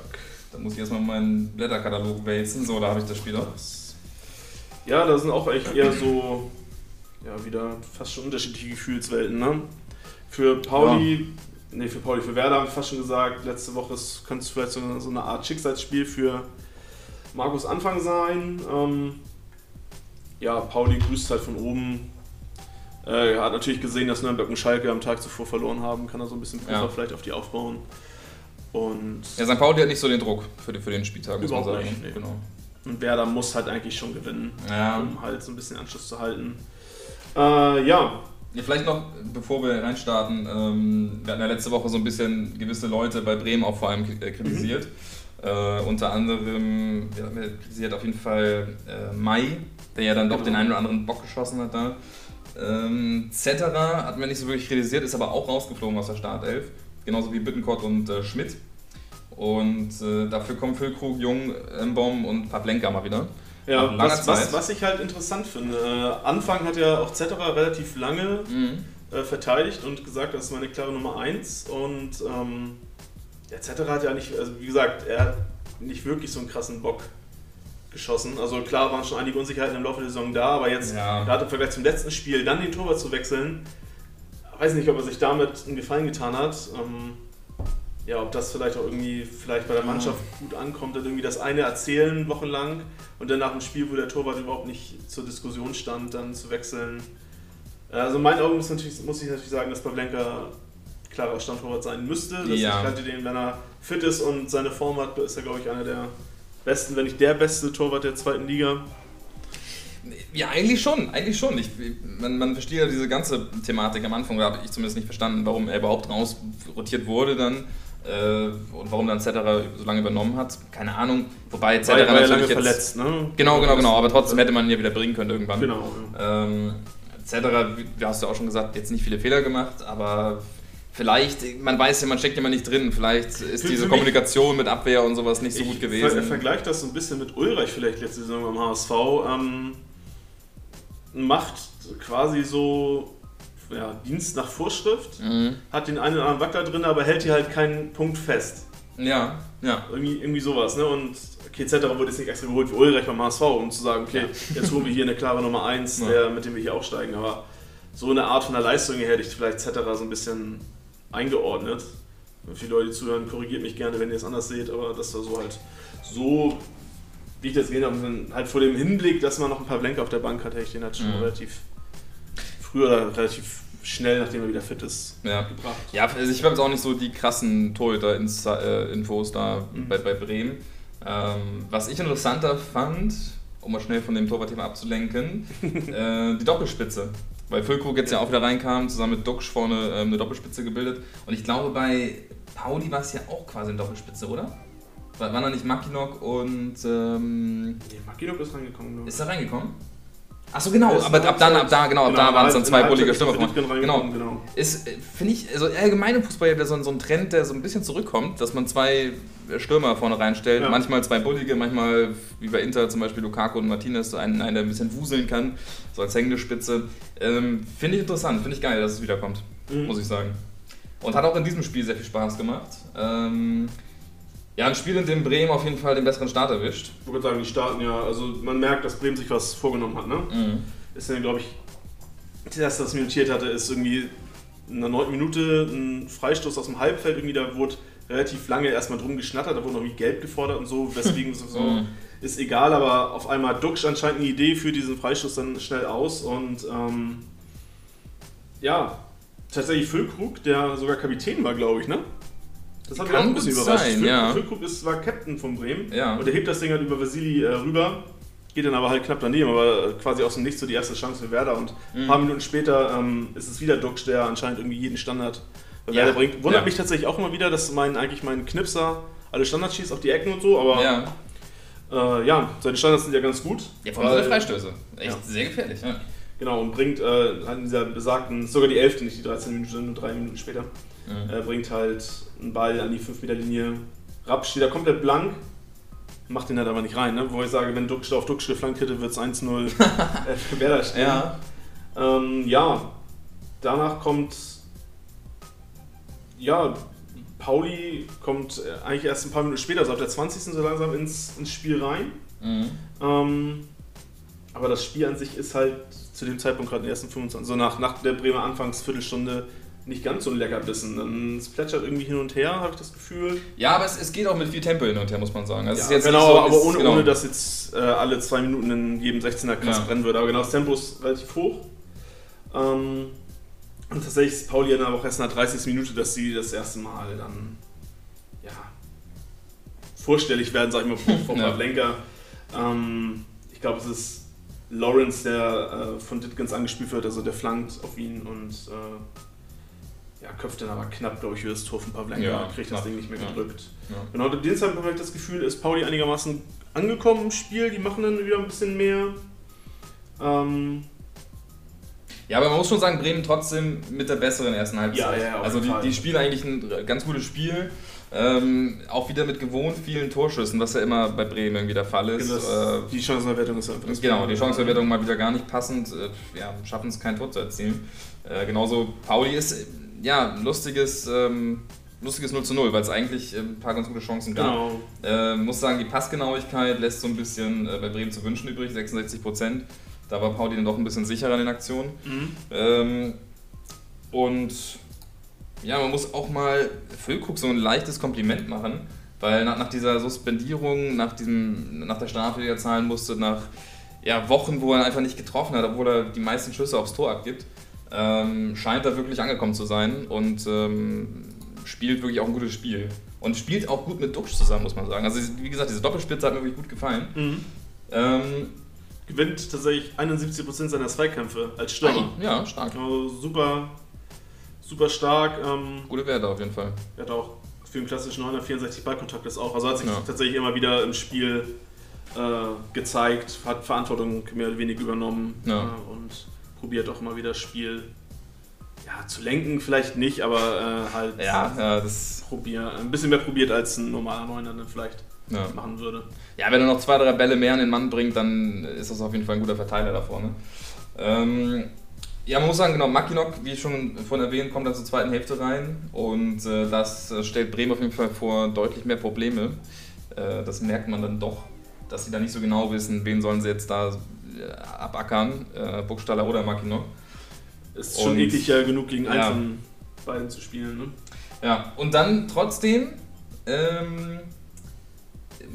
Da muss ich erstmal meinen Blätterkatalog wälzen. So, da habe ich das Spiel auch. Ja, da sind auch echt eher so, ja, wieder fast schon unterschiedliche Gefühlswelten, ne? Für Pauli, nee, für Pauli, für Werder haben wir fast schon gesagt, letzte Woche könnte es vielleicht so eine, so eine Art Schicksalsspiel für Markus Anfang sein. Ähm, ja, Pauli grüßt halt von oben. Äh, er hat natürlich gesehen, dass Nürnberg und Schalke am Tag zuvor verloren haben, kann er so ein bisschen Ja. vielleicht auf die aufbauen. Und, Ja, St. Pauli hat nicht so den Druck für, den- für den Spieltag, muss man sagen. nicht, nee. Genau. und Werder muss halt eigentlich schon gewinnen, Ja. um halt so ein bisschen Anschluss zu halten. Äh, ja, Ja, vielleicht noch, bevor wir reinstarten, ähm, wir hatten ja letzte Woche so ein bisschen gewisse Leute bei Bremen auch vor allem äh, kritisiert. Äh, unter anderem ja, kritisiert auf jeden Fall äh, Mai, der ja dann doch Genau. den einen oder anderen Bock geschossen hat da. Ähm, Zetterer hat mir nicht so wirklich kritisiert, ist aber auch rausgeflogen aus der Startelf. Genauso wie Bittenkort und äh, Schmidt. Und äh, dafür kommen Füllkrug, Jung, Mbom und Pavlenka mal wieder. Ja, was, was, was ich halt interessant finde, äh, Anfang hat ja auch Zetterer relativ lange Mhm. äh, verteidigt und gesagt, das ist meine klare Nummer 1 und ähm, der Zetterer hat ja nicht, also wie gesagt, er hat nicht wirklich so einen krassen Bock geschossen. Also klar waren schon einige Unsicherheiten im Laufe der Saison da, aber jetzt Ja. gerade im Vergleich zum letzten Spiel dann den Torwart zu wechseln, weiß nicht, ob er sich damit einen Gefallen getan hat. Ähm, ja, ob das vielleicht auch irgendwie vielleicht bei der Mannschaft gut ankommt, dann irgendwie das eine erzählen wochenlang und dann nach dem Spiel, wo der Torwart überhaupt nicht zur Diskussion stand, dann zu wechseln. Also in meinen Augen muss, natürlich, muss ich natürlich sagen, dass Pavlenka klarer Stammtorwart sein müsste. Dass Ja. Ich halte den, wenn er fit ist und seine Form hat, ist er, glaube ich, einer der besten, wenn nicht der beste Torwart der zweiten Liga. Ja, eigentlich schon, eigentlich schon. Ich, man, man versteht ja diese ganze Thematik am Anfang, da habe ich zumindest nicht verstanden, warum er überhaupt rausrotiert wurde dann äh, und warum dann Zetterer so lange übernommen hat. Keine Ahnung. Wobei Zetterer war ja lange natürlich jetzt... verletzt, ne? Genau, genau, genau. Aber trotzdem hätte man ihn ja wieder bringen können irgendwann. Genau. Ähm, Zetterer, wie du hast ja auch schon gesagt, jetzt nicht viele Fehler gemacht, aber vielleicht, man weiß ja, man steckt ja mal nicht drin, vielleicht ist Für- diese für Kommunikation mit Abwehr und sowas nicht so gut gewesen. ver vergleiche das so ein bisschen mit Ulreich vielleicht letzte Saison beim HSV. Ähm, macht quasi so ja, Dienst nach Vorschrift, Mhm. hat den einen oder anderen Wackler drin, aber hält hier halt keinen Punkt fest. Ja, ja. Irgendwie, irgendwie sowas, ne? Und okay, Zetterer wurde jetzt nicht extra geholt wie Ulreich beim HSV, um zu sagen, okay, jetzt holen wir hier eine klare Nummer 1, Ja. der, mit dem wir hier aufsteigen. Aber so eine Art von der Leistung her hätte ich vielleicht Zetterer so ein bisschen eingeordnet. Viele Leute, die zuhören, korrigiert mich gerne, wenn ihr es anders seht, aber das war so halt so, wie ich das gesehen habe, halt vor dem Hinblick, dass man noch ein paar Blenker auf der Bank hat, hätte ich den halt schon Mhm. relativ früher oder relativ schnell, nachdem er wieder fit ist, Ja. gebracht. Ja, also ich habe jetzt auch nicht so die krassen Torhüter-Infos da Mhm. bei, bei Bremen. Ähm, was ich interessanter fand, um mal schnell von dem Torwartthema abzulenken, äh, die Doppelspitze. Weil Füllkrug jetzt ja auch wieder reinkam, zusammen mit Duxch vorne ähm, eine Doppelspitze gebildet. Und ich glaube, bei Pauli war es ja auch quasi eine Doppelspitze, oder? War, waren da nicht Makinok und. Ähm, Nee, Makinok ist reingekommen, glaube ich. ist er reingekommen? Achso, genau, ist aber ab dann, ab da, genau, ab da Genau, waren es dann in zwei bullige Stürmer. Genau. genau. Ist, äh, finde ich, also allgemein im Fußball ja so, ein- so ein Trend, der so ein bisschen zurückkommt, dass man zwei Stürmer vorne reinstellt, Ja. manchmal zwei bullige, manchmal wie bei Inter zum Beispiel Lukaku und Martinez, so einen, einen der ein bisschen wuseln kann, so als hängende Spitze. Ähm, finde ich interessant, finde ich geil, dass es wiederkommt, Mhm. muss ich sagen. Und hat auch in diesem Spiel sehr viel Spaß gemacht. Ähm, ja, ein Spiel, in dem Bremen auf jeden Fall den besseren Start erwischt. Ich würde sagen, die starten ja, also man merkt, dass Bremen sich was vorgenommen hat, ne? Mhm. Ist dann, glaube ich, das erste, was mir notiert hatte, ist irgendwie in der neunten Minute ein Freistoß aus dem Halbfeld, irgendwie da wurde relativ lange erstmal drum geschnattert, da wurde noch irgendwie gelb gefordert und so, weswegen es so Mhm. ist egal, aber auf einmal Duxch anscheinend eine Idee für diesen Freistoß dann schnell aus und ähm, ja, tatsächlich Füllkrug, der sogar Kapitän war, glaube ich, ne? Das hat mich auch ein bisschen überrascht. sein, ja. Füllkrug ist, war Captain von Bremen Ja. und der hebt das Ding halt über Vasili äh, rüber, geht dann aber halt knapp daneben, aber quasi aus dem Nichts so die erste Chance für Werder und Mhm. ein paar Minuten später ähm, ist es wieder Duxch, der anscheinend irgendwie jeden Standard bei Ja. Werder bringt. Wundert mich tatsächlich auch immer wieder, dass mein, eigentlich mein Knipser alle Standards schießt auf die Ecken und so, aber Ja. äh, ja, seine Standards sind ja ganz gut. Ja, vor allem seine Freistöße. Echt sehr gefährlich. Genau, und bringt äh, an dieser besagten, sogar die 11., nicht die 13 Minuten, nur drei Minuten später, Mhm. äh, bringt halt einen Ball an die 5-Meter-Linie. Rapp steht da komplett blank, macht den halt aber nicht rein, ne? wo ich sage, wenn Duxch auf Duxch geflankt hätte, wird es 1-0 äh, für Werder stehen. Ja. Ähm, ja, danach kommt, ja, Pauli kommt äh, eigentlich erst ein paar Minuten später, also ab der 20. so langsam ins, ins Spiel rein. Mhm. Ähm, aber das Spiel an sich ist halt zu dem Zeitpunkt gerade in den ersten 25, so nach, nach der Bremer Anfangsviertelstunde nicht ganz so ein Leckerbissen. Dann es plätschert irgendwie hin und her, habe ich das Gefühl. Ja, aber es, es geht auch mit viel Tempo hin und her, muss man sagen. Also Ja, ist genau, so, aber es- ohne, genau. ohne dass jetzt äh, alle zwei Minuten in jedem 16er krass Ja. brennen würde. Aber genau, das Tempo ist relativ hoch. Ähm, und tatsächlich ist Pauli dann aber auch erst der 30. Minute, dass sie das erste Mal dann ja, vorstellig werden, sag ich mal, vor, vor Ja. Pavlenka. Ähm, ich glaube, es ist Lawrence, der äh, von Ditkins angespielt wird, also der flankt auf ihn und äh, ja, köpft dann aber knapp, glaube ich, über das Tor von Pavlenka, Ja, kriegt knapp. das Ding nicht mehr gedrückt. Ja. Genau, den Zeitpunkt habe ich das Gefühl, ist Pauli einigermaßen angekommen im Spiel, die machen dann wieder ein bisschen mehr. Ähm, Ja, aber man muss schon sagen, Bremen trotzdem mit der besseren ersten Halbzeit. Ja, ja, also die, die spielen eigentlich ein ganz gutes Spiel. Ähm, auch wieder mit gewohnt vielen Torschüssen, was ja immer bei Bremen irgendwie der Fall ist. das, äh, die Chancenerwertung ist einfach Genau, die. Chancenverwertung mal wieder gar nicht passend. Äh, ja, schaffen es kein Tor zu erzielen. Äh, genauso Pauli ist ja lustiges, ähm, lustiges 0 zu 0, weil es eigentlich äh, ein paar ganz gute Chancen gab. Genau. Äh, muss sagen, die Passgenauigkeit lässt so ein bisschen äh, bei Bremen zu wünschen übrig, 66 Prozent. Da war Pauli dann doch ein bisschen sicherer in den Aktionen. Mhm. Ähm, und ja, man muss auch mal Füllkrug so ein leichtes Kompliment machen, weil nach, nach dieser Suspendierung, nach, diesem, nach der Strafe, die er zahlen musste, nach ja, Wochen, wo er einfach nicht getroffen hat, obwohl er die meisten Schüsse aufs Tor abgibt, ähm, scheint er wirklich angekommen zu sein und ähm, spielt wirklich auch ein gutes Spiel. Und spielt auch gut mit Duxch zusammen, muss man sagen. Also, wie gesagt, diese Doppelspitze hat mir wirklich gut gefallen. Mhm. Ähm, Gewinnt tatsächlich 71% seiner Zweikämpfe als Stürmer. ja, stark. Also super, super stark. Ähm, Gute Werte auf jeden Fall. er hat auch für den klassischen 964 Ballkontakt das auch. Also hat sich Ja. tatsächlich immer wieder im Spiel äh, gezeigt, hat Verantwortung mehr oder weniger übernommen Ja. äh, und probiert auch immer wieder das Spiel ja, zu lenken, vielleicht nicht, aber äh, halt Ja, ja, das. probier, ein bisschen mehr probiert als ein normaler Neuner dann vielleicht Ja. machen würde. Ja, wenn er noch zwei, drei Bälle mehr an den Mann bringt, dann ist das auf jeden Fall ein guter Verteiler da vorne. Ähm, ja, man muss sagen, genau, Makinok, wie schon vorhin erwähnt, kommt dann zur zweiten Hälfte rein und äh, das äh, stellt Bremen auf jeden Fall vor deutlich mehr Probleme. Äh, das merkt man dann doch, dass sie da nicht so genau wissen, wen sollen sie jetzt da abackern, äh, Burgstaller oder Makinok. Ist schon Und- eklig ja genug gegen eins Ja. von beiden zu spielen. Ne? Ja, und dann trotzdem ähm,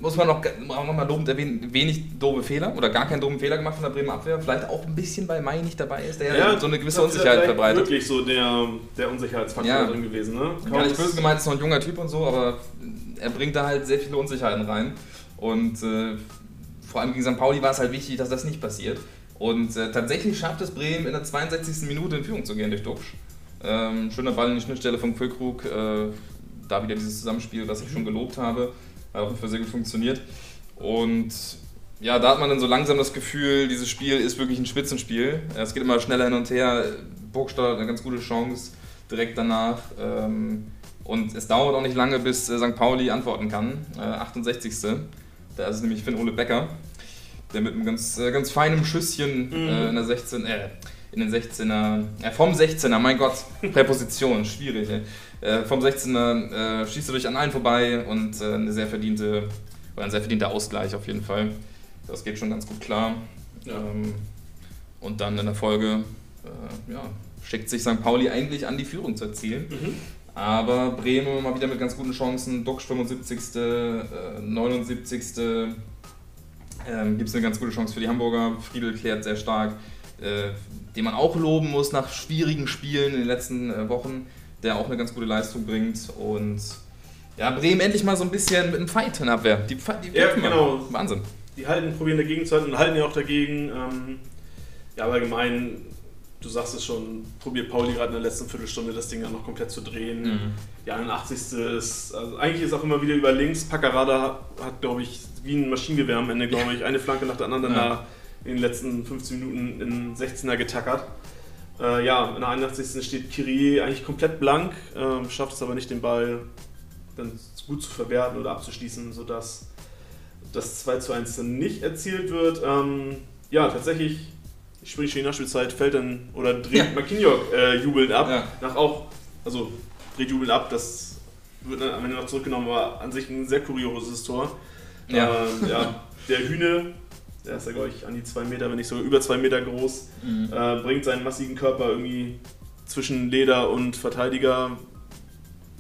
muss man noch, noch mal lobend erwähnen, wenig doofe Fehler oder gar keinen doofen Fehler gemacht von der Bremer Abwehr. Vielleicht auch ein bisschen, weil Mai nicht dabei ist, der ja, so eine gewisse Unsicherheit verbreitet. wirklich so der, der Unsicherheitsfaktor Ja. drin gewesen. Ne? Gar nicht Kaum- böse gemeint, ist noch ein junger Typ und so, aber er bringt da halt sehr viele Unsicherheiten rein. Und äh, vor allem gegen St. Pauli war es halt wichtig, dass das nicht passiert. Und äh, tatsächlich schafft es Bremen in der 62. Minute in Führung zu gehen durch Duxch. Ähm, schöner Ball in die Schnittstelle von Füllkrug. Äh, da wieder dieses Zusammenspiel, was ich schon gelobt habe. Hat Fall sehr gut funktioniert. Und ja, da hat man dann so langsam das Gefühl, dieses Spiel ist wirklich ein Spitzenspiel. Es geht immer schneller hin und her. Burgstadt hat eine ganz gute Chance direkt danach. Ähm, und es dauert auch nicht lange, bis äh, St. Pauli antworten kann. Äh, 68. Da ist es nämlich Finn Ole Becker, der mit einem ganz, äh, ganz feinen Schüsschen Mhm. äh, in der 16, äh, in den 16er, äh, vom 16er, mein Gott, Präposition, schwierig. ey. Äh, vom 16er äh, schießt er durch an allen vorbei und äh, eine sehr verdiente, oder ein sehr verdienter Ausgleich auf jeden Fall. Das geht schon ganz gut klar. Ja. Ähm, und dann in der Folge ja, schickt sich St. Pauli eigentlich an, die Führung zu erzielen. Mhm. Aber Bremen mal wieder mit ganz guten Chancen. Duxch 75., äh, 79. Ähm, Gibt es eine ganz gute Chance für die Hamburger. Friedel klärt sehr stark, äh, den man auch loben muss nach schwierigen Spielen in den letzten äh, Wochen, der auch eine ganz gute Leistung bringt. Und ja, Bremen endlich mal so ein bisschen mit einem Fight in Abwehr. Die, die Ja, kämpfen mal. genau. Wahnsinn. Die halten, probieren dagegen zu halten und halten ja auch dagegen. Ähm, ja, aber allgemein, du sagst es schon, probiert Pauli gerade in der letzten Viertelstunde das Ding ja noch komplett zu drehen. Mhm. Die 81. ist, also eigentlich ist auch immer wieder über links. Paccarada hat, glaube ich, wie ein Maschinengewehr am Ende, glaube ich, eine Flanke nach der anderen Ja. da in den letzten 15 Minuten in 16er getackert. Äh, ja, in der 81. steht Kyrie eigentlich komplett blank, ähm, schafft es aber nicht, den Ball dann gut zu verwerten oder abzuschließen, sodass das 2 zu 1 dann nicht erzielt wird. Ähm, ja, tatsächlich, sprich die Nachspielzeit, fällt dann oder dreht Ja. Marquinhos äh, jubelnd ab. Ja. Nach auch, also dreht jubelnd ab, das wird dann am Ende noch zurückgenommen, aber an sich ein sehr kurioses Tor. Ja. Ähm, ja der Hühne, der ist ja, glaube ich, an die 2 Meter, wenn nicht sogar über 2 Meter groß, Mhm. äh, bringt seinen massigen Körper irgendwie zwischen Leder und Verteidiger,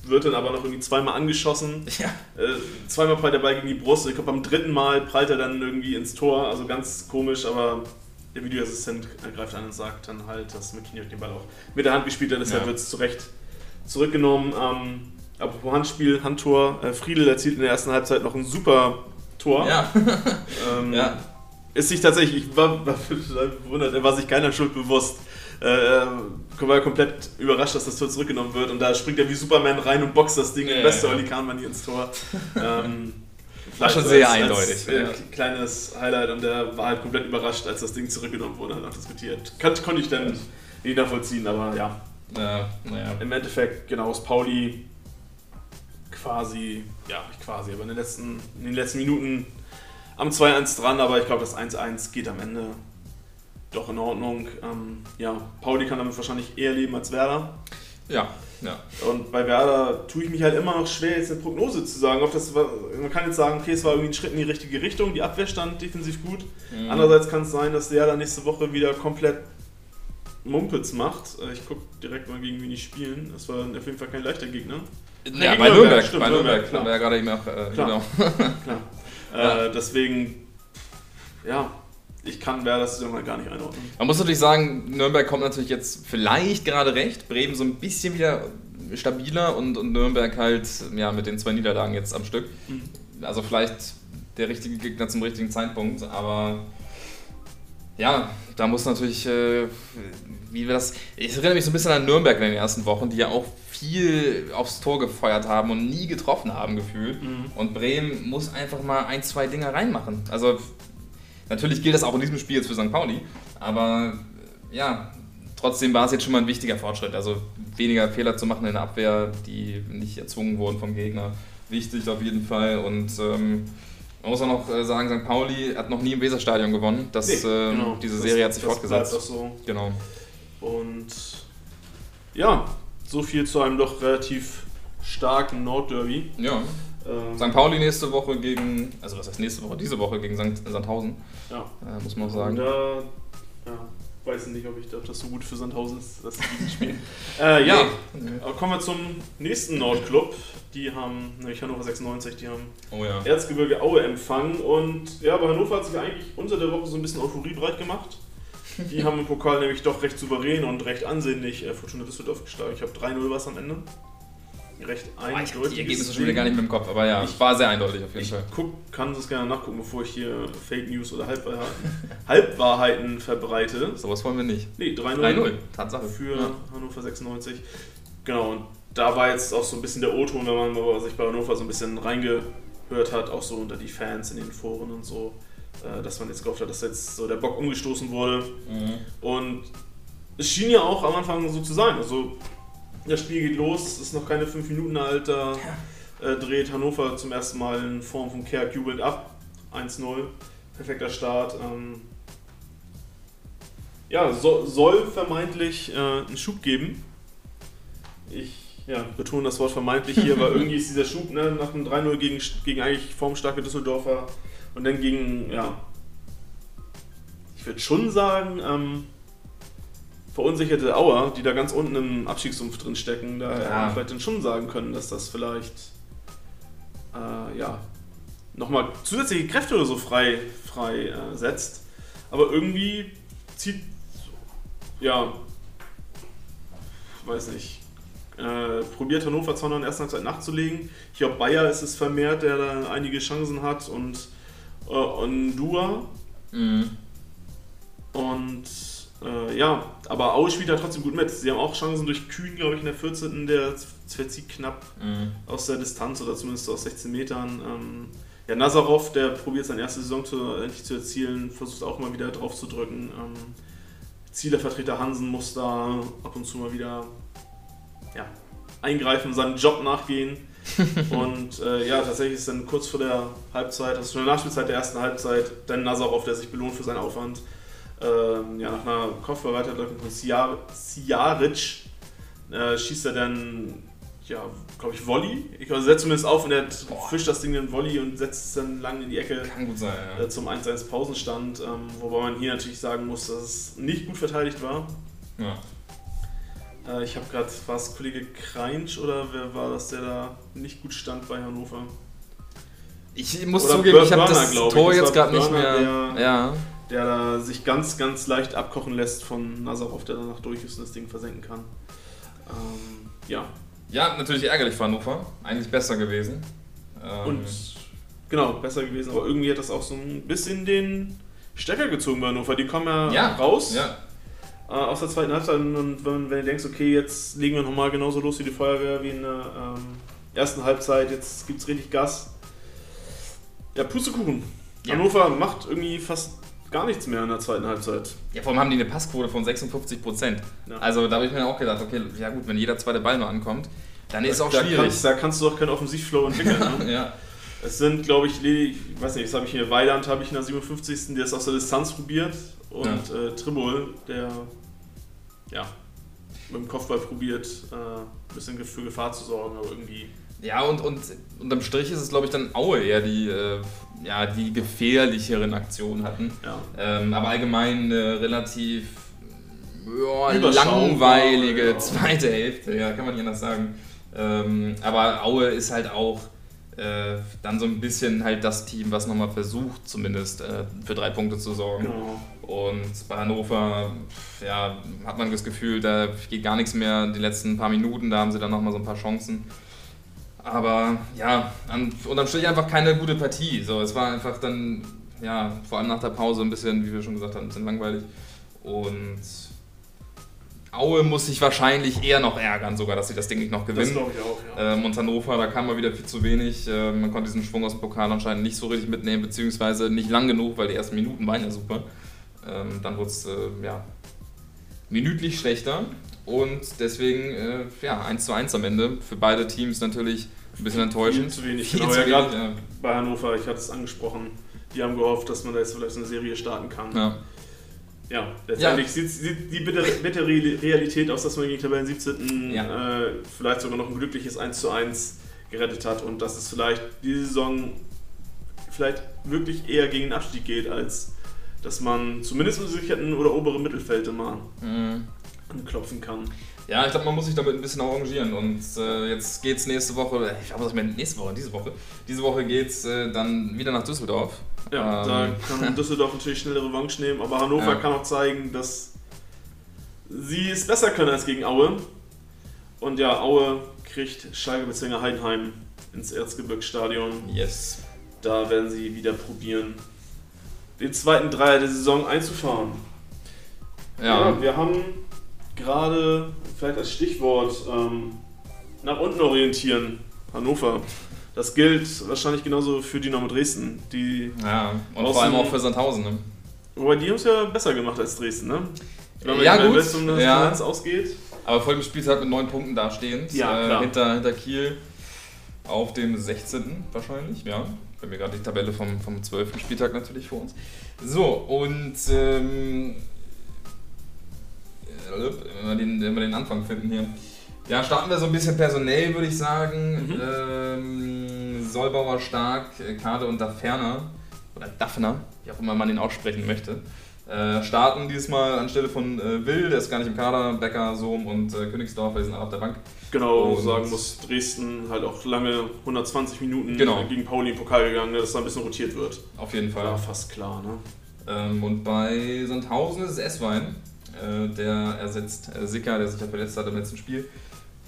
wird dann aber noch irgendwie zweimal angeschossen. Ja. Äh, zweimal prallt der Ball gegen die Brust. Ich glaube, beim dritten Mal prallt er dann irgendwie ins Tor. Also ganz komisch, aber der Videoassistent greift an und sagt dann halt, dass McKinney den Ball auch mit der Hand gespielt hat. Deshalb Ja. wird es zu Recht zurückgenommen. Ähm, apropos Handspiel, Handtor. Äh, Friedel erzielt in der ersten Halbzeit noch ein super Tor. Ja. Ähm, ja. Ist sich tatsächlich, ich war, war verwundert, er war sich keiner Schuld bewusst. äh, war komplett überrascht, dass das Tor zurückgenommen wird und da springt er wie Superman rein und boxt das Ding Ja, in bester ja. Oli Kahn-Manier ins Tor. ähm, War schon vielleicht sehr als- eindeutig, Als, äh, ja. Kleines Highlight und der war halt komplett überrascht, als das Ding zurückgenommen wurde und hat diskutiert. Kann, konnte ich dann nicht nachvollziehen, aber ja. Ja, naja. Im Endeffekt, genau, aus Pauli quasi, ja, nicht quasi, aber in den letzten, in den letzten Minuten am 2-1 dran, aber ich glaube, das 1-1 geht am Ende doch in Ordnung. Ähm, ja, Pauli kann damit wahrscheinlich eher leben als Werder. Ja, ja. Und bei Werder tue ich mich halt immer noch schwer, jetzt eine Prognose zu sagen. Das man kann jetzt sagen, okay, es war irgendwie ein Schritt in die richtige Richtung, die Abwehr stand defensiv gut. Mhm. Andererseits kann es sein, dass der dann nächste Woche wieder komplett Mumpitz macht. Äh, Ich gucke direkt mal gegen wen die spielen. Das war auf jeden Fall kein leichter Gegner. Ja, bei Nürnberg, stimmt, bei Nürnberg, Nürnberg, klar. ja gerade eben auch, äh, Klar. genau. Klar. Äh, deswegen, ja, ich kann Werder das Saison gar nicht einordnen. Man muss natürlich sagen, Nürnberg kommt natürlich jetzt vielleicht gerade recht, Bremen so ein bisschen wieder stabiler und, und Nürnberg halt ja, mit den zwei Niederlagen jetzt am Stück. Mhm. Also vielleicht der richtige Gegner zum richtigen Zeitpunkt, aber ja, da muss natürlich, äh, wie wir das. Ich erinnere mich so ein bisschen an Nürnberg in den ersten Wochen, die ja auch viel aufs Tor gefeuert haben und nie getroffen haben, gefühlt. Mhm. Und Bremen muss einfach mal ein, zwei Dinger reinmachen. Also natürlich gilt das auch in diesem Spiel jetzt für St. Pauli, aber äh, ja, trotzdem war es jetzt schon mal ein wichtiger Fortschritt. Also weniger Fehler zu machen in der Abwehr, die nicht erzwungen wurden vom Gegner. Wichtig auf jeden Fall. Und ähm, man muss auch noch äh, sagen, St. Pauli hat noch nie im Weserstadion gewonnen. Das, Nee, ähm, genau. Diese Das- Serie hat sich das fortgesetzt. bleibt auch so. Genau. Und ja, so viel zu einem doch relativ starken Nordderby. Ja. Ähm, St. Pauli nächste Woche gegen, also was heißt nächste Woche? Diese Woche gegen St. Sandhausen, Ja. äh, muss man auch Und sagen. da ja, weiß nicht, ob, ich, ob das so gut für Sandhausen ist, dass sie gegen spielen. äh, ja, Nee. aber kommen wir zum nächsten Nordclub. Die haben, nämlich Hannover 96, die haben Oh ja. Erzgebirge Aue empfangen. Und ja, bei Hannover hat sich eigentlich unter der Woche so ein bisschen Euphorie breit gemacht. Die haben im Pokal nämlich doch recht souverän und recht ansehnlich äh, Fortuna Düsseldorf geschlagen. Ich habe 3-0 was am Ende. Recht Ah, ich habe eindeutig. die Ergebnisse schon wieder gar nicht mehr im Kopf, aber ja, Ich- war sehr eindeutig auf jeden Ich Fall. guck, kann das gerne nachgucken, bevor ich hier Fake News oder Halbwahrheiten, Halbwahrheiten verbreite. Sowas wollen wir nicht. Nee, 3-0 3-0, Tatsache. für Ja. Hannover 96. Genau, und da war jetzt auch so ein bisschen der O-Ton, wenn man sich bei Hannover so ein bisschen reingehört hat, auch so unter die Fans in den Foren und so, äh, dass man jetzt gehofft hat, dass jetzt so der Bock umgestoßen wurde. Mhm. Und es schien ja auch am Anfang so zu sein. Also das Spiel geht los, ist noch keine 5 Minuten alt, da äh, dreht Hannover zum ersten Mal in Form von Kerk jubelnd ab. 1-0, perfekter Start. Ähm, ja, so, soll vermeintlich äh, einen Schub geben. Ich ja, betone das Wort vermeintlich hier, weil irgendwie ist dieser Schub ne, nach einem 3-0 gegen, gegen eigentlich formstarke Düsseldorfer und dann gegen, ja, ich würde schon sagen, ähm, verunsicherte Auer, die da ganz unten im Abstiegssumpf drin stecken, da hätte man vielleicht dann schon sagen können, dass das vielleicht äh, ja, nochmal zusätzliche Kräfte oder so frei, frei äh, setzt. Aber irgendwie zieht, ja, weiß nicht, äh, probiert Hannover zwar noch in der ersten Halbzeit nachzulegen. Ich glaube, Bayer ist es vermehrt, der da einige Chancen hat und äh, Ondua. Mhm. Und äh, ja, aber Aue spielt da trotzdem gut mit. Sie haben auch Chancen durch Kühn, glaube ich, in der 14. Der verzieht knapp Mhm. aus der Distanz oder zumindest aus 16 Metern. Ähm, ja, Nazarov, der probiert seine erste Saison zu, endlich zu erzielen, versucht auch mal wieder drauf zu drücken. Ähm, Zielervertreter Hansen muss da ab und zu mal wieder ja, eingreifen, seinem Job nachgehen. und äh, ja, tatsächlich ist dann kurz vor der Halbzeit, ist schon in der Nachspielzeit der ersten Halbzeit, dann Nazarov, der sich belohnt für seinen Aufwand. Ähm, ja, nach einer Kopfballweiterleitung von Siar- Siaric äh, schießt er dann, ja, glaube ich, Volley. Ich glaube, er setzt zumindest auf und er fischt das Ding in Volley und setzt es dann lang in die Ecke Kann gut sein, ja. äh, zum 1-1 Pausenstand. Ähm, wobei man hier natürlich sagen muss, dass es nicht gut verteidigt war. ja. Äh, ich habe gerade, war es Kollege Kreinsch oder wer war das, der da nicht gut stand bei Hannover? Ich muss Oder zugeben, ich habe das. Tor jetzt gerade nicht mehr. der- ja. Der da sich ganz, ganz leicht abkochen lässt von Nazarov, der danach durch ist und das Ding versenken kann. Ähm, ja, ja, natürlich ärgerlich für Hannover. Eigentlich besser gewesen. Ähm, und genau, besser gewesen, aber irgendwie hat das auch so ein bisschen den Stecker gezogen bei Hannover. Die kommen ja, ja, raus. Ja. äh, aus der zweiten Halbzeit und wenn, wenn du denkst, okay, jetzt legen wir nochmal genauso los wie die Feuerwehr wie in der ähm, ersten Halbzeit, jetzt gibt es richtig Gas. Ja, Pustekuchen. Ja. Hannover macht irgendwie fast gar nichts mehr in der zweiten Halbzeit. Ja, vor allem haben die eine Passquote von 56 Prozent. Ja. Also da habe ich mir auch gedacht, okay, ja gut, wenn jeder zweite Ball nur ankommt, dann ist es auch da schwierig. Kannst, da kannst du doch keinen Offensivflow entwickeln. Ne? ja. Es sind, glaube ich, ledig- ich weiß nicht, das habe ich hier, Weiland habe ich in der 57. der es aus der Distanz probiert und äh, Trimmel, der ja, mit dem Kopfball probiert, äh, ein bisschen für Gefahr zu sorgen, aber irgendwie. Ja, und, und unterm Strich ist es, glaube ich, dann Aue eher die, äh, ja, die gefährlicheren Aktionen hatten. Ja. Ähm, aber allgemein eine relativ ja, langweilige zweite Hälfte, ja, kann man nicht anders sagen. Ähm, aber Aue ist halt auch äh, dann so ein bisschen halt das Team, was nochmal versucht, zumindest äh, für drei Punkte zu sorgen. Genau. Und bei Hannover ja, hat man das Gefühl, da geht gar nichts mehr die letzten paar Minuten, da haben sie dann nochmal so ein paar Chancen. Aber ja, an, unterm Strich einfach keine gute Partie. So, es war einfach dann, ja, vor allem nach der Pause ein bisschen, wie wir schon gesagt haben, ein bisschen langweilig. Und Aue muss sich wahrscheinlich eher noch ärgern, sogar, dass sie das Ding nicht noch Das gewinnen. glaube ich auch, ja. Ähm, und Hannover, da kam mal wieder viel zu wenig. Ähm, man konnte diesen Schwung aus dem Pokal anscheinend nicht so richtig mitnehmen, beziehungsweise nicht lang genug, weil die ersten Minuten waren ja super. Ähm, dann wurde es äh, ja, minütlich schlechter und deswegen äh, ja, 1 zu 1 am Ende. Für beide Teams natürlich ein bisschen enttäuschend. Viel zu wenig. Viel Genau, zu ja, gerade ja. bei Hannover, ich hatte es angesprochen, die haben gehofft, dass man da jetzt vielleicht eine Serie starten kann. Ja. Ja, letztendlich sieht, sieht die bittere, bittere Realität aus, dass man gegen Tabellen 17. Ja. Äh, vielleicht sogar noch ein glückliches 1 zu 1 gerettet hat und dass es vielleicht diese Saison vielleicht wirklich eher gegen den Abstieg geht, als dass man zumindest im sicherten oder oberen Mittelfeld immer Mhm. Anklopfen kann. Ja, ich glaube, man muss sich damit ein bisschen arrangieren. Und äh, jetzt geht's nächste Woche, ich glaube, das ist nächste Woche, diese Woche. Diese Woche geht's äh, dann wieder nach Düsseldorf. Ja, Ähm. da kann Düsseldorf natürlich schnelle Revanche nehmen, aber Hannover Ja. kann auch zeigen, dass sie es besser können als gegen Aue. Und ja, Aue kriegt Schalke bzw. Heidenheim ins Erzgebirgsstadion. Yes. Da werden sie wieder probieren, den zweiten Dreier der Saison einzufahren. Ja. wir haben gerade, vielleicht als Stichwort, ähm, nach unten orientieren, Hannover. Das gilt wahrscheinlich genauso für Dynamo Dresden. Die, ja. Und vor allem auch für Sandhausen. Ne? wobei die haben es ja besser gemacht als Dresden, ne? Wenn man Ja, gut. es um das Ja. Ausgeht. Aber vor dem Spieltag mit neun Punkten dastehend. Ja, äh, hinter, hinter Kiel auf dem 16. wahrscheinlich. Ja. Wir haben gerade die Tabelle vom, vom 12. Spieltag natürlich vor uns. So, und ähm, äh, wenn, wir den, wenn wir den Anfang finden hier. Ja, starten wir so ein bisschen personell, würde ich sagen. Mhm. Ähm, Solbauer stark, äh, Kade und Daferner. Oder Daphner, wie auch immer man ihn aussprechen möchte. Äh, starten diesmal anstelle von äh, Will, der ist gar nicht im Kader, Becker, Sohm und äh, Königsdorf, die sind alle auf der Bank. Genau, Und- sagen muss, Dresden halt auch lange 120 Minuten Genau. gegen Pauli im Pokal gegangen, dass da ein bisschen rotiert wird. Auf jeden Fall. War fast klar, ne? Ähm, und bei Sandhausen ist es Esswein, äh, der ersetzt äh, Sicker, der sich ja verletzt hat im letzten Spiel.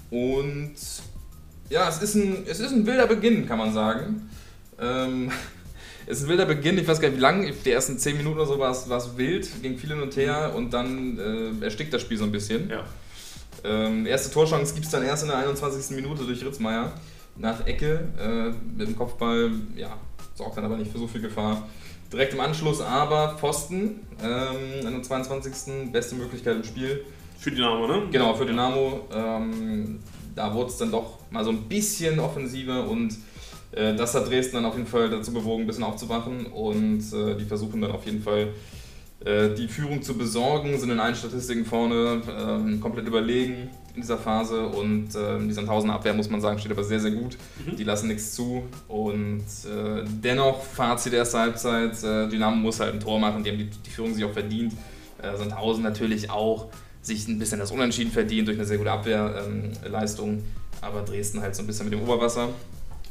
Und ja, es ist ein, es ist ein wilder Beginn, kann man sagen. Ähm, es ist ein wilder Beginn, ich weiß gar nicht wie lang, die ersten 10 Minuten oder so war es, war es wild, ging viel hin und her und dann äh, erstickt das Spiel so ein bisschen. Ja. Ähm, erste Torchance gibt es dann erst in der 21. Minute durch Ritzmeier nach Ecke äh, mit dem Kopfball. Ja, sorgt dann aber nicht für so viel Gefahr. Direkt im Anschluss aber Pfosten, ähm, an der 22. beste Möglichkeit im Spiel. Für Dynamo, ne? Genau, für Dynamo. Ähm, da wurde es dann doch mal so ein bisschen offensiver und äh, das hat Dresden dann auf jeden Fall dazu bewogen, ein bisschen aufzuwachen und äh, die versuchen dann auf jeden Fall die Führung zu besorgen, sind in allen Statistiken vorne, ähm, komplett überlegen in dieser Phase und ähm, die Sandhausener Abwehr, muss man sagen, steht aber sehr, sehr gut. Mhm. Die lassen nichts zu und äh, dennoch, Fazit der ersten Halbzeit, äh, Dynamo muss halt ein Tor machen, die haben die, die Führung sich auch verdient. Äh, Sandhausen natürlich auch sich ein bisschen das Unentschieden verdient durch eine sehr gute Abwehrleistung, aber Dresden halt so ein bisschen mit dem Oberwasser.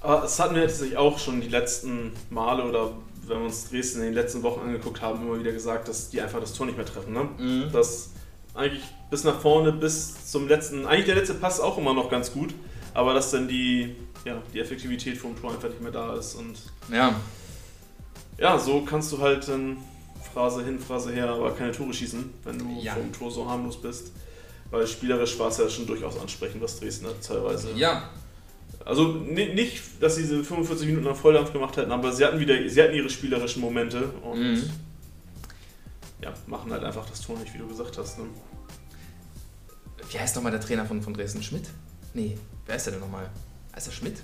Aber das hatten wir tatsächlich auch schon die letzten Male oder wenn wir uns Dresden in den letzten Wochen angeguckt haben, immer wieder gesagt, dass die einfach das Tor nicht mehr treffen. Ne? Mhm. Dass eigentlich bis nach vorne, bis zum letzten, eigentlich der letzte Pass auch immer noch ganz gut, aber dass dann die, ja, die Effektivität vom Tor einfach nicht mehr da ist. Und Ja, ja, so kannst du halt dann Phrase hin, Phrase her, aber keine Tore schießen, wenn du Ja. vom Tor so harmlos bist. Weil spielerisch war es ja schon durchaus ansprechend, was Dresden da teilweise. Ja, Also ni- nicht, dass sie diese 45 Minuten nach Volldampf gemacht hätten, aber sie hatten wieder, sie hatten ihre spielerischen Momente und Mhm. ja, machen halt einfach das Tor nicht, wie du gesagt hast. Ne? wie heißt nochmal der Trainer von, von Dresden? Schmidt? Nee, wer ist der denn nochmal? Heißt der Schmidt?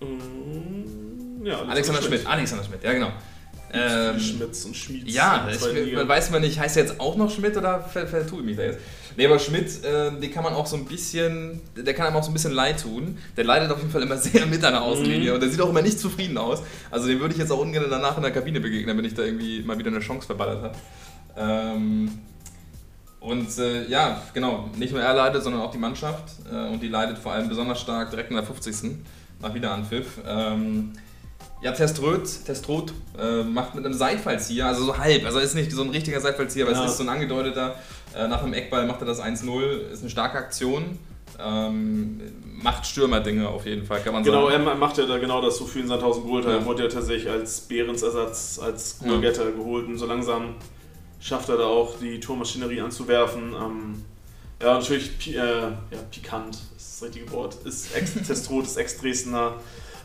Mm, Ja, Alexander Schmidt. Alexander Schmidt, ja genau. Ähm, Schmitz und Schmieds. Ja, ich, man weiß man nicht, heißt er jetzt auch noch Schmidt oder ver- vertue ich mich da jetzt? Nee, aber Schmidt, äh, den kann man auch so ein bisschen, der kann einem auch so ein bisschen leid tun. Der leidet auf jeden Fall immer sehr mit an der Außenlinie Mhm. und der sieht auch immer nicht zufrieden aus. Also den würde ich jetzt auch ungern danach in der Kabine begegnen, wenn ich da irgendwie mal wieder eine Chance verballert habe. Ähm, und äh, ja, genau, nicht nur er leidet, sondern auch die Mannschaft. Äh, und die leidet vor allem besonders stark direkt in der 50. nach Wiederanpfiff. Ähm, ja, Teströth, Testrot äh, macht mit einem Seitfallzieher, also so halb, also ist nicht so ein richtiger Seitfallzieher, aber Ja. es ist so ein angedeuteter. Äh, nach dem Eckball macht er das 1-0, ist eine starke Aktion. Ähm, macht Stürmerdinge auf jeden Fall, kann man Genau, sagen. er macht ja da genau das, wofür ihn Sandhausen geholt hat. Ja. Er wurde ja tatsächlich als Behrensersatz, als Ja. Goalgetter geholt und so langsam schafft er da auch die Tormaschinerie anzuwerfen. Ähm, ja, natürlich äh, ja, pikant ist das richtige Wort. Ist Ex-Testrot, ist Ex-Dresdner.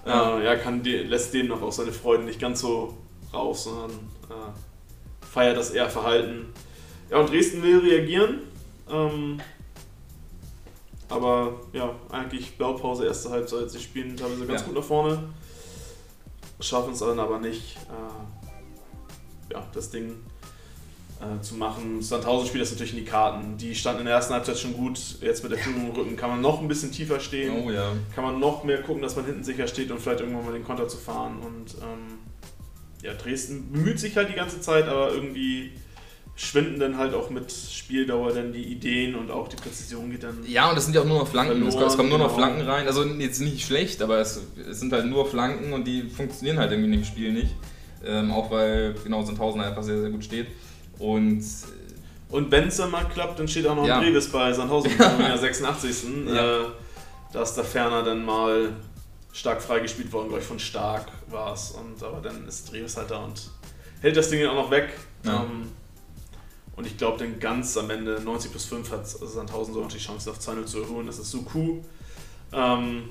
Ja. Äh, ja, kann lässt dem noch auch seine Freuden nicht ganz so raus, sondern äh, feiert das eher Verhalten. Ja, und Dresden will reagieren. Ähm, aber ja, eigentlich Blaupause, erste Halbzeit. Sie spielen teilweise ganz Ja. gut nach vorne. Schaffen es dann aber nicht, äh, ja, das Ding äh, zu machen. Sandhausen spielt das natürlich in die Karten. Die standen in der ersten Halbzeit schon gut. Jetzt mit der Führung im Rücken kann man noch ein bisschen tiefer stehen. Oh ja. Kann man noch mehr gucken, dass man hinten sicher steht und vielleicht irgendwann mal den Konter zu fahren. Und ähm, ja, Dresden bemüht sich halt die ganze Zeit, aber irgendwie schwinden dann halt auch mit Spieldauer dann die Ideen und auch die Präzision geht dann. Ja, und es sind ja auch nur noch Flanken. Es, Verloren, es kommen nur noch genau. Flanken rein. Also jetzt nicht schlecht, aber es, es sind halt nur Flanken und die funktionieren halt irgendwie in dem Spiel nicht. Ähm, auch weil genau Sandhausen einfach sehr, sehr gut steht. Und Und wenn es dann mal klappt, dann steht auch noch Ja. ein Brevis bei Sandhausen in der 86. Ja. Äh, da ist der Ferner dann mal stark freigespielt worden, glaube ich, von Stark war es. Aber dann ist Dreves halt da und hält das Ding auch noch weg. Ja. Ähm, und ich glaube, dann ganz am Ende, 90 plus 5, hat Sandhausen so noch die Chance auf 2-0 zu erholen. Das ist Suku, ähm,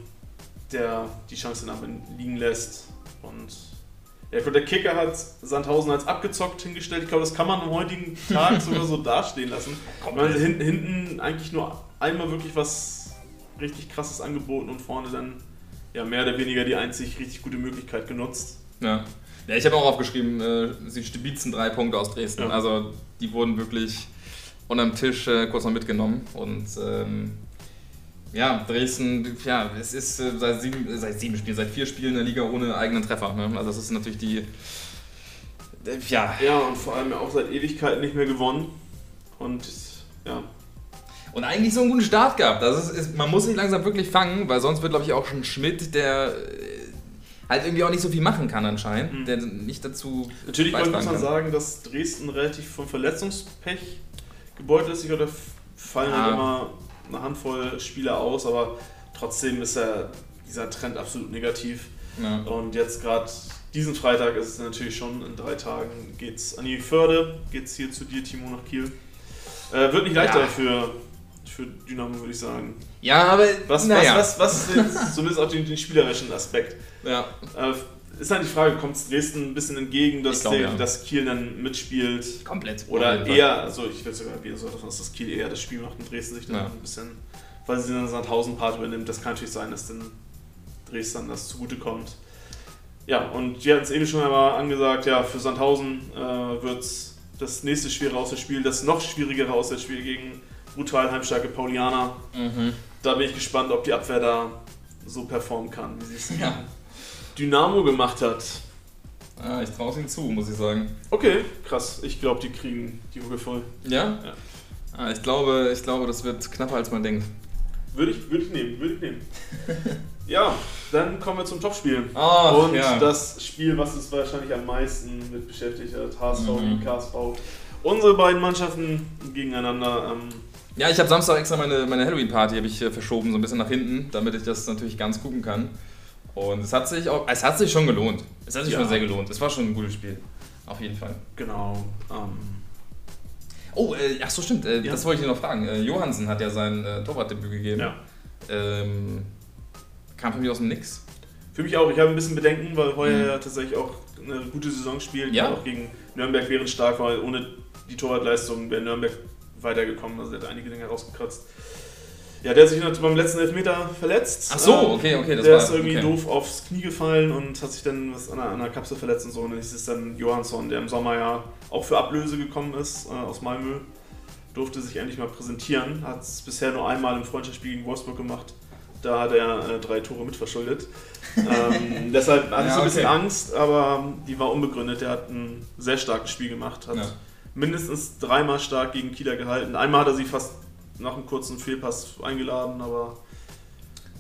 der die Chance dann aber liegen lässt. Und ja, gut, der Kicker hat Sandhausen als abgezockt hingestellt. Ich glaube, das kann man am heutigen Tag sogar so dastehen lassen. Weil hinten, hinten eigentlich nur einmal wirklich was richtig krasses angeboten und vorne dann ja mehr oder weniger die einzig richtig gute Möglichkeit genutzt. ja. Ja, ich habe auch aufgeschrieben, äh, sie stibitzen drei Punkte aus Dresden. Ja. Also die wurden wirklich unterm Tisch äh, kurz noch mitgenommen. Und ähm, ja, Dresden, ja, es ist äh, seit, sieben, äh, seit sieben Spielen, seit vier Spielen in der Liga ohne eigenen Treffer. Ne? Also das ist natürlich die. Äh, ja. Ja, und vor allem auch seit Ewigkeiten nicht mehr gewonnen. Und ja, Und eigentlich so einen guten Start gehabt. Das ist, ist, man muss sich langsam wirklich fangen, weil sonst wird, glaube ich, auch schon Schmidt, der halt irgendwie auch nicht so viel machen kann anscheinend, Mhm. der nicht dazu Natürlich muss man kann. sagen, dass Dresden relativ vom Verletzungspech gebeutelt ist. Ich glaube, da fallen Ja. halt immer eine Handvoll Spieler aus, aber trotzdem ist ja dieser Trend absolut negativ. Ja. Und jetzt gerade diesen Freitag ist es natürlich schon, in drei Tagen geht's an die Förde, geht's hier zu dir, Timo, nach Kiel. Äh, wird nicht leichter Ja. für, für Dynamo, würde ich sagen. ja, aber Was, naja. was, was, was ist jetzt zumindest auch den, den spielerischen Aspekt? Ja. Äh, ist halt die Frage, kommt es Dresden ein bisschen entgegen, dass, glaub, der, ja. dass Kiel dann mitspielt? Komplett. Oder eher, also ich würde sogar wieder so davon, dass das Kiel eher das Spiel macht und Dresden sich dann Ja. ein bisschen, weil sie dann Sandhausen Part übernimmt. Das kann natürlich sein, dass dann Dresden das zugutekommt. Ja, und wir hatten es eben schon einmal angesagt, ja, für Sandhausen äh, wird es das nächste schwere Auswärtsspiel, das noch schwierigere Auswärtsspiel gegen brutal heimstarke Paulianer. Mhm. Da bin ich gespannt, ob die Abwehr da so performen kann, wie sie es Ja. Dynamo gemacht hat. Ah, ich traue es ihnen zu, muss ich sagen. Okay, krass. Ich glaube, die kriegen die Hucke voll. Ja? Ja. Ah, ich, glaube, ich glaube, das wird knapper, als man denkt. Würde ich, würde ich nehmen, würde ich nehmen. ja, dann kommen wir zum Topspiel. Ach, Und ja. das Spiel, was uns wahrscheinlich am meisten mit beschäftigt hat, HSV Mhm. gegen KSV. Unsere beiden Mannschaften gegeneinander. Ähm, Ja, ich habe Samstag extra meine, meine Halloween-Party ich äh, verschoben, so ein bisschen nach hinten, damit ich das natürlich ganz gucken kann. Und es hat sich auch, es hat sich schon gelohnt. Es hat sich Ja. schon sehr gelohnt. Es war schon ein gutes Spiel. Auf jeden Fall. Genau. Ähm, Oh, äh, ach so, stimmt. Äh, Ja. Das wollte ich dir noch fragen. Äh, Johansen hat ja sein äh, Torwartdebüt gegeben. ja. Ähm, kam für mich aus dem Nix. Für mich auch. Ich habe ein bisschen Bedenken, weil Heuer Mhm. ja tatsächlich auch eine gute Saison spielt. Ja. Auch gegen Nürnberg während stark war. Ohne die Torwartleistung wäre Nürnberg weitergekommen. Also der hat einige Dinge rausgekratzt. Ja, der hat sich beim letzten Elfmeter verletzt. Ach so, Ähm, okay, okay, das der war- ist irgendwie okay. doof aufs Knie gefallen und hat sich dann was an der Kapsel verletzt und so. Und dann ist es dann Johansson, der im Sommer ja auch für Ablöse gekommen ist äh, aus Malmö. Durfte sich endlich mal präsentieren. Hat es bisher nur einmal im Freundschaftsspiel gegen Wolfsburg gemacht. Da hat er äh, drei Tore mitverschuldet. ähm, deshalb hatte ich Ja, so ein bisschen okay. Angst, aber die war unbegründet. Der hat ein sehr starkes Spiel gemacht. Hat Ja. mindestens dreimal stark gegen Kieler gehalten. Einmal hat er sie fast nach einem kurzen Fehlpass eingeladen, aber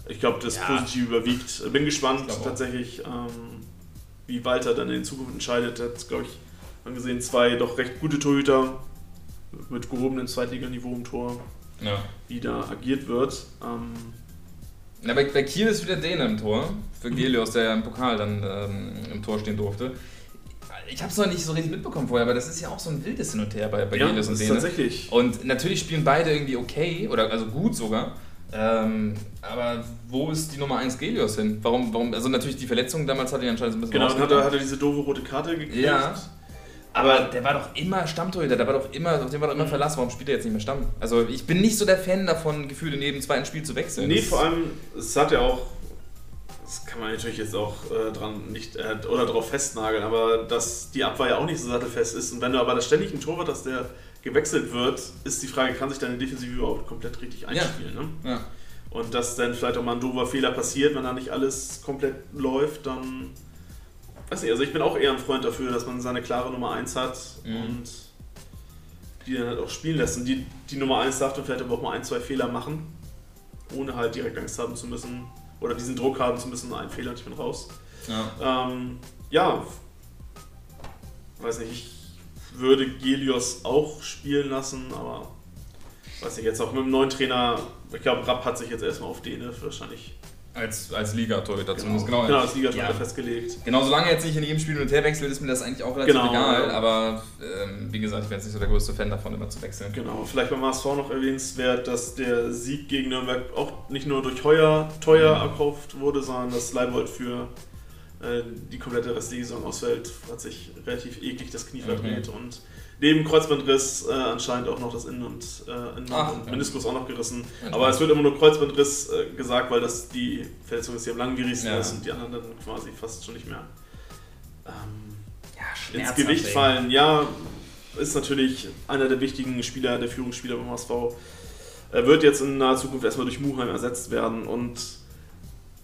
ich glaube, das Ja. positiv überwiegt. Bin gespannt tatsächlich, ähm, wie Walter dann in Zukunft entscheidet. Er hat, glaube ich, man gesehen, zwei doch recht gute Torhüter mit gehobenem Zweitliganiveau im Tor, Ja. wie da agiert wird. Ähm, Na, bei, bei Kiel ist wieder Däne im Tor. Für Gelios, der ja im Pokal dann ähm, im Tor stehen durfte. Ich habe es noch nicht so richtig mitbekommen vorher, aber das ist ja auch so ein wildes Hin und Her bei, bei ja, Gelios das und Däne. tatsächlich. Und natürlich spielen beide irgendwie okay, oder also gut sogar. Ähm, aber wo ist die Nummer 1 Gelios hin? Warum, warum, also natürlich die Verletzung damals hat er anscheinend so ein bisschen Genau, dann hat er, hat er diese doofe rote Karte gekriegt. Ja. Aber der war doch immer Stammtorhüter, der war doch immer, auf den war doch immer Verlass. Warum spielt er jetzt nicht mehr Stamm? Also ich bin nicht so der Fan davon, gefühlt in jedem zweiten Spiel zu wechseln. Nee, Das- vor allem, es hat ja auch, das kann man natürlich jetzt auch äh, dran nicht äh, oder darauf festnageln, aber dass die Abwehr ja auch nicht so sattelfest ist. Und wenn du aber da ständig einen Torwart hast, der gewechselt wird, ist die Frage, kann sich deine Defensive überhaupt komplett richtig einspielen? Ne? Ja. Und dass dann vielleicht auch mal ein doofer Fehler passiert, wenn da nicht alles komplett läuft, dann. Weiß nicht, also ich bin auch eher ein Freund dafür, dass man seine klare Nummer 1 hat Mhm. und die dann halt auch spielen lässt. Und die, die Nummer 1 darf dann vielleicht aber auch mal ein, zwei Fehler machen, ohne halt direkt Angst haben zu müssen oder diesen Druck haben zu müssen, ein Fehler und ich bin raus. Ja. Ähm, ja, weiß nicht, ich würde Gelios auch spielen lassen, aber weiß nicht, jetzt auch mit dem neuen Trainer, ich glaube, Rapp hat sich jetzt erstmal auf Däne wahrscheinlich Als, als Liga-Torhüter genau, zumindest. genau, Genau, als Liga Ja. festgelegt. genau, solange er jetzt nicht in jedem Spiel hin und her wechselt, ist mir das eigentlich auch relativ Genau, egal. ja. Aber ähm, wie gesagt, ich bin jetzt nicht so der größte Fan davon, immer zu wechseln. Genau, vielleicht beim HSV noch erwähnenswert, dass der Sieg gegen Nürnberg auch nicht nur durch Heuer teuer Mhm. erkauft wurde, sondern dass Leibold für äh, die komplette restliche Saison ausfällt, hat sich relativ eklig das Knie verdreht und neben Kreuzbandriss äh, anscheinend auch noch das Innen- und, äh, Innen Ach, und ja. Meniskus auch noch gerissen. Interessant. Aber es wird immer nur Kreuzbandriss äh, gesagt, weil das die Verletzung ist, die am langwierigsten Ja. ist und die anderen dann quasi fast schon nicht mehr ähm, Ja, ins Gewicht fallen. Ja, ist natürlich einer der wichtigen Spieler, der Führungsspieler beim HSV. Er wird jetzt in naher Zukunft erstmal durch Muheim ersetzt werden und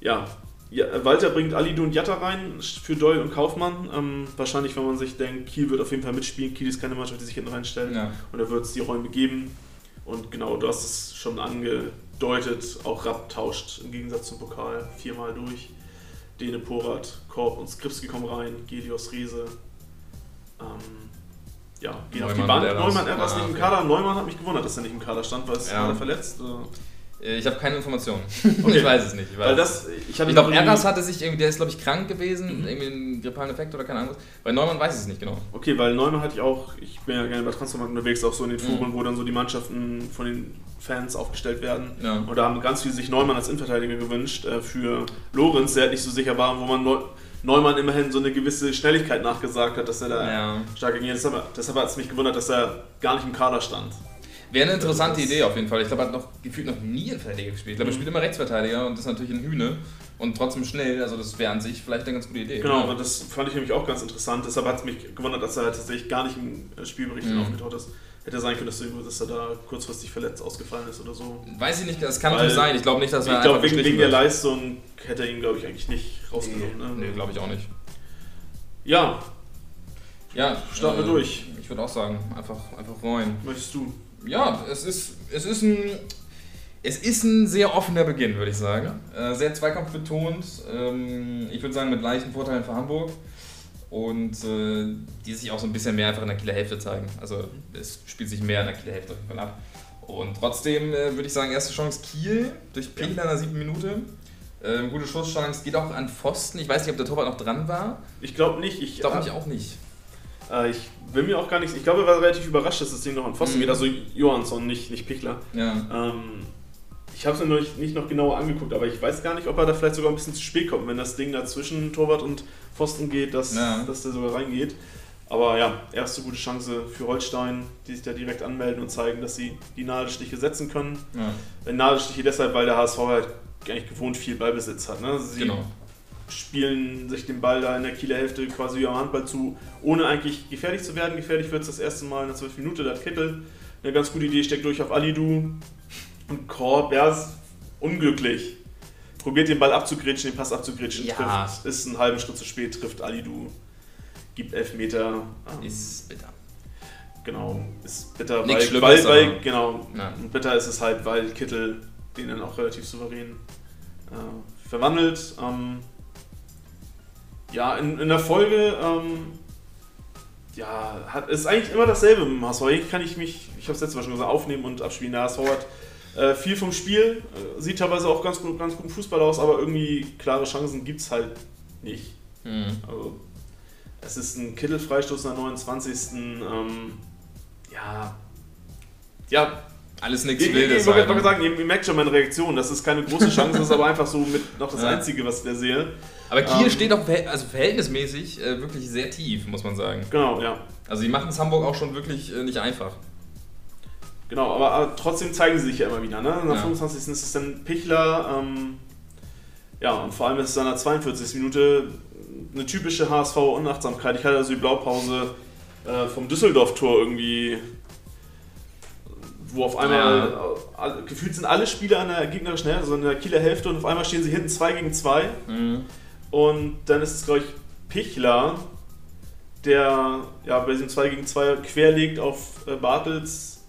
ja, ja Walter bringt Alidu und Jatta rein für Doyle und Kaufmann. Ähm, wahrscheinlich, wenn man sich denkt, Kiel wird auf jeden Fall mitspielen. Kiel ist keine Mannschaft, die sich hinten reinstellt Ja. und er wird es die Räume geben. Und genau, du hast es schon angedeutet, auch Rapp tauscht im Gegensatz zum Pokal viermal durch. Dene Porat, Korb und Skripski kommen rein, Gelios Riese. Ähm, ja, gehen auf die Neumann Bank. wird Erras. Neumann Erras Ah, nicht im. Kader. Neumann hat mich gewundert, dass er nicht im Kader stand, weil es Ja. war er verletzt. Äh, Ich habe keine Informationen. Okay. ich weiß es nicht. Ich, weiß Weil es das, ich ich glaube, Erras hatte sich irgendwie, der ist glaube ich krank gewesen, Mhm. irgendwie einen grippalen Effekt oder keine Ahnung. Bei Neumann weiß ich es nicht genau. Okay, weil Neumann hatte ich auch, ich bin ja gerne bei Transfermarkt unterwegs, auch so in den Mhm. Foren, wo dann so die Mannschaften von den Fans aufgestellt werden. Ja. Und da haben ganz viele sich Neumann als Innenverteidiger gewünscht äh, für Lorenz, der halt nicht so sicher war, wo man Neu Neumann immerhin so eine gewisse Schnelligkeit nachgesagt hat, dass er da Ja. stark ging. Deshalb, deshalb hat es mich gewundert, dass er gar nicht im Kader stand. Wäre eine interessante Idee auf jeden Fall. Ich glaube, er hat noch gefühlt noch nie in Verteidiger gespielt. Ich glaube, er Mhm. spielt immer Rechtsverteidiger und ist natürlich ein Hühne und trotzdem schnell. Also das wäre an sich vielleicht eine ganz gute Idee. Genau, und das fand ich nämlich auch ganz interessant. Deshalb hat es mich gewundert, dass er halt tatsächlich gar nicht im äh, Spielbericht Mhm. aufgetaucht ist. Hätte sein können, dass, dass er da kurzfristig verletzt ausgefallen ist oder so. Weiß ich nicht, das kann natürlich sein. Ich glaube nicht, dass ich er glaube, einfach wegen, wegen der. Leistung hätte er ihn, glaube ich, eigentlich nicht rausgenommen. Nee, Ne? glaube ich auch nicht. Ja, Ja, Starten wir äh, durch. Ich würde auch sagen, einfach, einfach freuen. möchtest du? Ja, es ist, es ist ein. Es ist ein sehr offener Beginn, würde ich sagen. Äh, sehr zweikampfbetont. Ähm, ich würde sagen, mit leichten Vorteilen für Hamburg. Und äh, die sich auch so ein bisschen mehr einfach in der Kieler Hälfte zeigen. Also es spielt sich mehr in der Kieler Hälfte auf jeden Fall ab. Und trotzdem äh, würde ich sagen, erste Chance Kiel durch Pegler in der siebten Minute. Ähm, gute Schusschance, geht auch an Pfosten. Ich weiß nicht, ob der Torwart noch dran war. Ich glaube nicht. Ich, Ich glaube nämlich auch nicht. Äh, ich bin mir auch gar nicht, ich glaube, er war relativ überrascht, dass das Ding noch an Pfosten Mhm. geht. Also Johansson, nicht, nicht Pichler. Ja. Ähm, ich habe es mir noch nicht, nicht noch genauer angeguckt, aber ich weiß gar nicht, ob er da vielleicht sogar ein bisschen zu spät kommt, wenn das Ding da zwischen Torwart und Pfosten geht, dass, Ja. dass der sogar reingeht. Aber ja, erste gute Chance für Holstein, die sich da direkt anmelden und zeigen, dass sie die Nadelstiche setzen können. ja. Äh, Nadelstiche deshalb, weil der HSV halt eigentlich gewohnt viel Ballbesitz hat. Ne? Sie Genau. Spielen sich den Ball da in der Kieler Hälfte quasi am Handball zu, ohne eigentlich gefährlich zu werden. Gefährlich wird es das erste Mal in der 12 Minute, da hat Kittel eine ganz gute Idee, steckt durch auf Alidu und Korb, ja, ist unglücklich. Probiert den Ball abzugrätschen, den Pass abzugrätschen, Ja. trifft, ist einen halben Schritt zu spät, trifft Alidu, gibt Elfmeter. Ähm, Ist bitter. genau, ist bitter, Nichts weil, weil, weil genau, und bitter ist es halt, weil Kittel den dann auch relativ souverän äh, verwandelt. Ähm, ja, in, in der Folge ähm, ja, hat, ist eigentlich immer dasselbe mit dem HSV. Hier kann ich mich, ich habe es letztes Mal schon gesagt, aufnehmen und abspielen. Der HSV hat äh, viel vom Spiel, äh, sieht teilweise auch ganz, gut, ganz guten Fußball aus, aber irgendwie klare Chancen gibt es halt nicht. Mhm. Also, es ist ein Kittel-Freistoß in der 29. Ähm, ja, ja, Alles ich, nichts ich, ich Wildes. wollte halt, gerade ne? sagen, ihr, merkt schon meine Reaktion. Das ist keine große Chance, das ist aber einfach so mit noch das. Einzige, was ich da sehe. Aber Kiel Ähm, steht auch verhält- also verhältnismäßig äh, wirklich sehr tief, muss man sagen. Genau, ja. Also die machen es Hamburg auch schon wirklich äh, nicht einfach. Genau, aber, aber trotzdem zeigen sie sich ja immer wieder. Ne? Der Ja. 25. ist es dann Pichler. Ähm, ja, und vor allem ist es dann in der 42. Minute eine typische HSV-Unachtsamkeit. Ich hatte also die Blaupause äh, vom Düsseldorf-Tor irgendwie, wo auf einmal, alle- gefühlt sind alle Spieler an der gegnerischen Hälfte, also in der Kieler Hälfte, und auf einmal stehen sie hinten 2 gegen 2. Mhm. Und dann ist es, glaube ich, Pichler, der ja, bei diesem 2 gegen 2 querlegt auf äh, Bartels.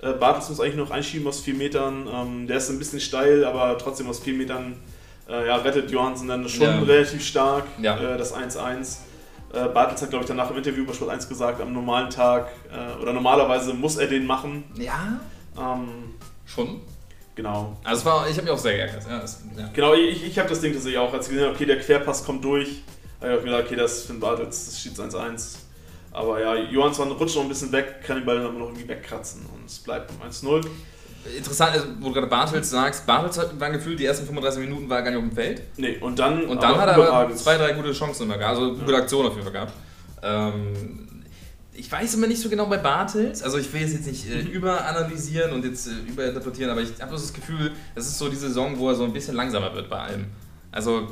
Äh, Bartels muss eigentlich noch einschieben aus 4 Metern. Ähm, der ist ein bisschen steil, aber trotzdem aus 4 Metern äh, ja, rettet Johansen dann schon Ja. relativ stark Ja. äh, das 1-1. Äh, Bartels hat, glaube ich, danach im Interview bei Sport 1 gesagt, am normalen Tag äh, oder normalerweise muss er den machen. Ja, Ähm, schon. Genau. Also war, ich habe mich auch sehr geärgert. Ja, es, ja. Genau, ich, ich habe das Ding tatsächlich auch, als ich gesehen habe, okay, der Querpass kommt durch, habe ich auch gedacht, okay, das ist Finn Bartels, das steht 1-1. Aber ja, Johansson rutscht noch ein bisschen weg, kann den Ball dann aber noch irgendwie wegkratzen und es bleibt um 1-0. Interessant, also, wo du gerade Bartels sagst, Bartels hat war gefühlt, die ersten 35 Minuten war er gar nicht auf dem Feld. Nee, und dann, Und dann hat er zwei, drei gute Chancen immer gehabt, also gute Aktionen auf jeden Fall gehabt. Ähm, ich weiß immer nicht so genau bei Bartels, also ich will es jetzt nicht äh, überanalysieren und jetzt äh, überinterpretieren, aber ich habe das Gefühl, das ist so die Saison, wo er so ein bisschen langsamer wird bei allem. Also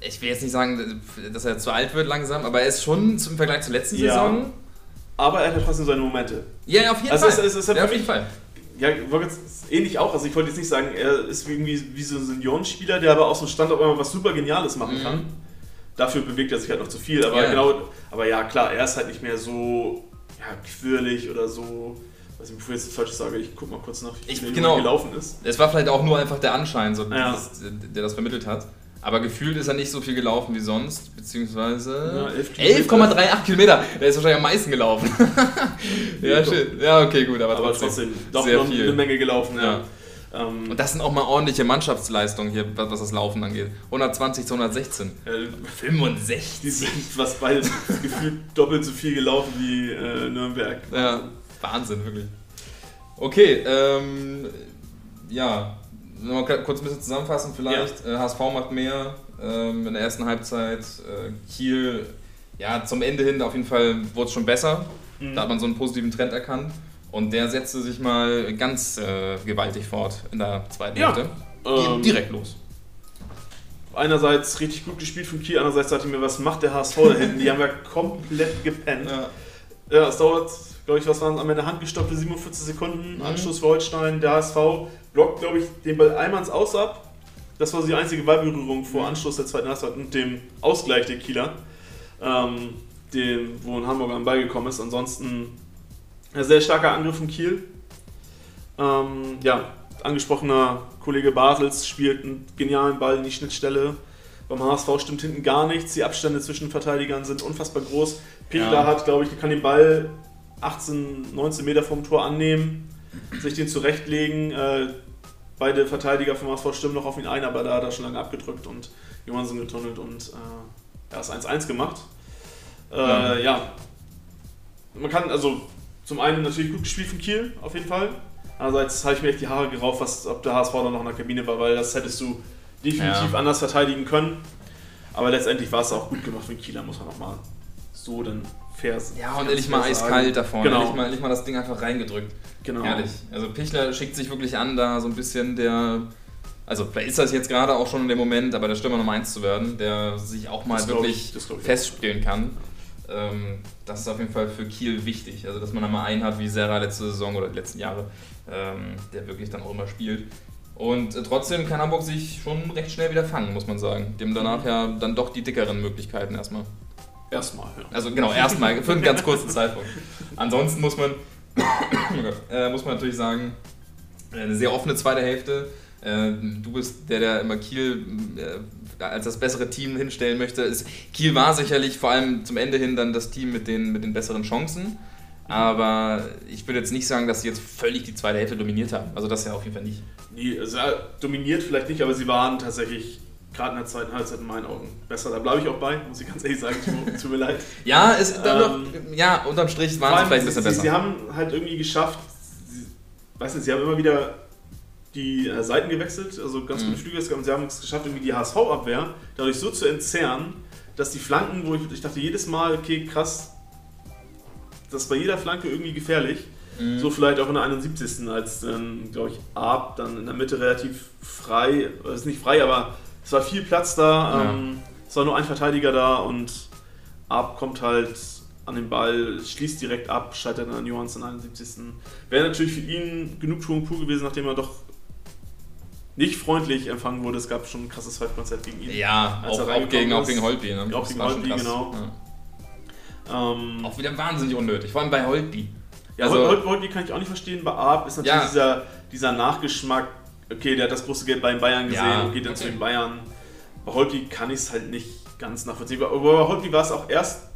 ich will jetzt nicht sagen, dass er zu alt wird langsam, aber er ist schon im Vergleich zur letzten Ja. Saison. Aber er hat trotzdem seine Momente. Ja, auf jeden Also Fall. es- es halt ja, auf jeden Fall. Ja, ähnlich auch, also ich wollte jetzt nicht sagen, er ist irgendwie wie so ein Seniorenspieler, der aber aus dem Stand auf einmal was super Geniales machen Mhm. kann. Dafür bewegt er sich halt noch zu viel, aber Ja. genau, aber ja klar, er ist halt nicht mehr so ja, quirlig oder so, nicht, bevor ich jetzt falsch sage, ich guck mal kurz nach, wie Ich- schnell genau. er gelaufen ist. Es war vielleicht auch nur einfach der Anschein, so Ja. dieses, der das vermittelt hat. Aber gefühlt ist er nicht so viel gelaufen wie sonst, beziehungsweise Ja, 11 11,38 Kilometer. Der ist wahrscheinlich am meisten gelaufen. ja, shit. Ja, okay, gut, aber, Aber trotzdem. trotzdem, doch sehr noch viel. eine Menge gelaufen, ja. Ja. Ähm, Und das sind auch mal ordentliche Mannschaftsleistungen hier, was was das Laufen angeht. 120 zu 116. äh, 65. die sind fast beide gefühlt doppelt so viel gelaufen wie äh, Nürnberg. Ja, Wahnsinn, wirklich. Okay, ähm, ja, mal kurz ein bisschen zusammenfassen vielleicht. Äh, HSV macht mehr ähm, in der ersten Halbzeit. Äh, Kiel, ja, zum Ende hin auf jeden Fall wurde es schon besser. Mhm. Da hat man so einen positiven Trend erkannt. Und der setzte sich mal ganz äh, gewaltig fort in der zweiten Ja, Hälfte. Ähm, Direkt los. einerseits richtig gut gespielt von Kiel, andererseits dachte ich mir, was macht der HSV da hinten? Die haben ja komplett gepennt. Ja, Ja. es dauert, glaube ich, was waren am Ende handgestoppte 47 Sekunden, Mhm. Anschluss für Holstein, der HSV blockt, glaube ich, den Ball einmal ins Aus ab. Das war so die einzige Ballberührung vor Mhm. Anschluss der zweiten Halbzeit und dem Ausgleich der Kieler, ähm, dem, wo ein Hamburger am Ball gekommen ist. Ansonsten ein sehr starker Angriff von Kiel. Ähm, ja, angesprochener Kollege Bartels spielt einen genialen Ball in die Schnittstelle. Beim HSV stimmt hinten gar nichts. Die Abstände zwischen Verteidigern sind unfassbar groß. Pichler Ja. hat, glaube ich, kann den Ball 18, 19 Meter vom Tor annehmen, sich den zurechtlegen. Äh, beide Verteidiger vom HSV stimmen noch auf ihn ein, aber da hat er schon lange abgedrückt und Johansson getunnelt und äh, er ist 1-1 gemacht. Äh, Ja. ja. man kann, also zum einen natürlich gut gespielt von Kiel, auf jeden Fall. Andererseits habe ich mir echt die Haare gerauft, was, ob der HSV dann noch in der Kabine war, weil das hättest du definitiv Ja. anders verteidigen können. Aber letztendlich war es auch gut gemacht von Kieler, muss man auch mal so dann fair Ja, und endlich mal eiskalt da vorne. Genau. Endlich, mal, endlich mal das Ding einfach reingedrückt. Genau. Ehrlich. Also Pichler schickt sich wirklich an, da so ein bisschen der. Also vielleicht ist das jetzt gerade auch schon in dem Moment, aber der Stürmer Nummer 1 zu werden, der sich auch mal Das wirklich ich- das glaub ich festspielen kann. Ähm, das ist auf jeden Fall für Kiel wichtig. Also dass man da mal einen hat wie Serra letzte Saison oder die letzten Jahre, ähm, der wirklich dann auch immer spielt. Und äh, trotzdem kann Hamburg sich schon recht schnell wieder fangen, muss man sagen. Dem danach ja dann doch die dickeren Möglichkeiten erstmal. Erstmal, ja. Also genau, erstmal für einen ganz kurzen Zeitpunkt. Ansonsten muss man, oh äh, muss man natürlich sagen, äh, eine sehr offene zweite Hälfte. Äh, du bist der, der immer Kiel äh, als das bessere Team hinstellen möchte. Es, Kiel war sicherlich vor allem zum Ende hin dann das Team mit den, mit den besseren Chancen. Aber ich würde jetzt nicht sagen, dass sie jetzt völlig die zweite Hälfte dominiert haben. Also das ja auf jeden Fall nicht. Nee, also, dominiert vielleicht nicht, aber sie waren tatsächlich gerade in der zweiten Halbzeit in meinen Augen besser. Da bleibe ich auch bei, muss ich ganz ehrlich sagen. Tut- Tut mir leid. Ja, dann Ähm, noch, ja unterm Strich waren sie vielleicht ein bisschen sie, besser. Sie haben halt irgendwie geschafft, sie, weißt du, sie haben immer wieder die äh, Seiten gewechselt, also ganz Mhm. gute Flüge gehabt und sie haben es geschafft, irgendwie die HSV-Abwehr dadurch so zu entzerren, dass die Flanken, wo ich, ich dachte jedes Mal, okay, krass, das ist bei jeder Flanke irgendwie gefährlich. Mhm. So vielleicht auch in der 71. als dann, glaube ich, Ab dann in der Mitte relativ frei, äh, ist nicht frei, aber es war viel Platz da, Ja. ähm, es war nur ein Verteidiger da und Ab kommt halt an den Ball, schließt direkt ab, scheitert an Johannes in der 71. Wäre natürlich für ihn Genugtuung pur gewesen, nachdem er doch nicht freundlich empfangen wurde. Es gab schon ein krasses Five-Konzept gegen ihn. Ja, er auch, auch, gegen, auch gegen Holtby. Ne? Auch gegen krass. genau. Ja. Ähm, Auch wieder wahnsinnig unnötig, vor allem bei Holtby. Ja, Also- Holt, Holt, kann ich auch nicht verstehen. Bei Arp ist natürlich Ja. dieser, dieser Nachgeschmack, okay, der hat das große Geld bei den Bayern gesehen Ja, und geht dann okay. zu den Bayern. Bei Holtby kann ich es halt nicht ganz nachvollziehen. Aber bei Holtby war es auch erst,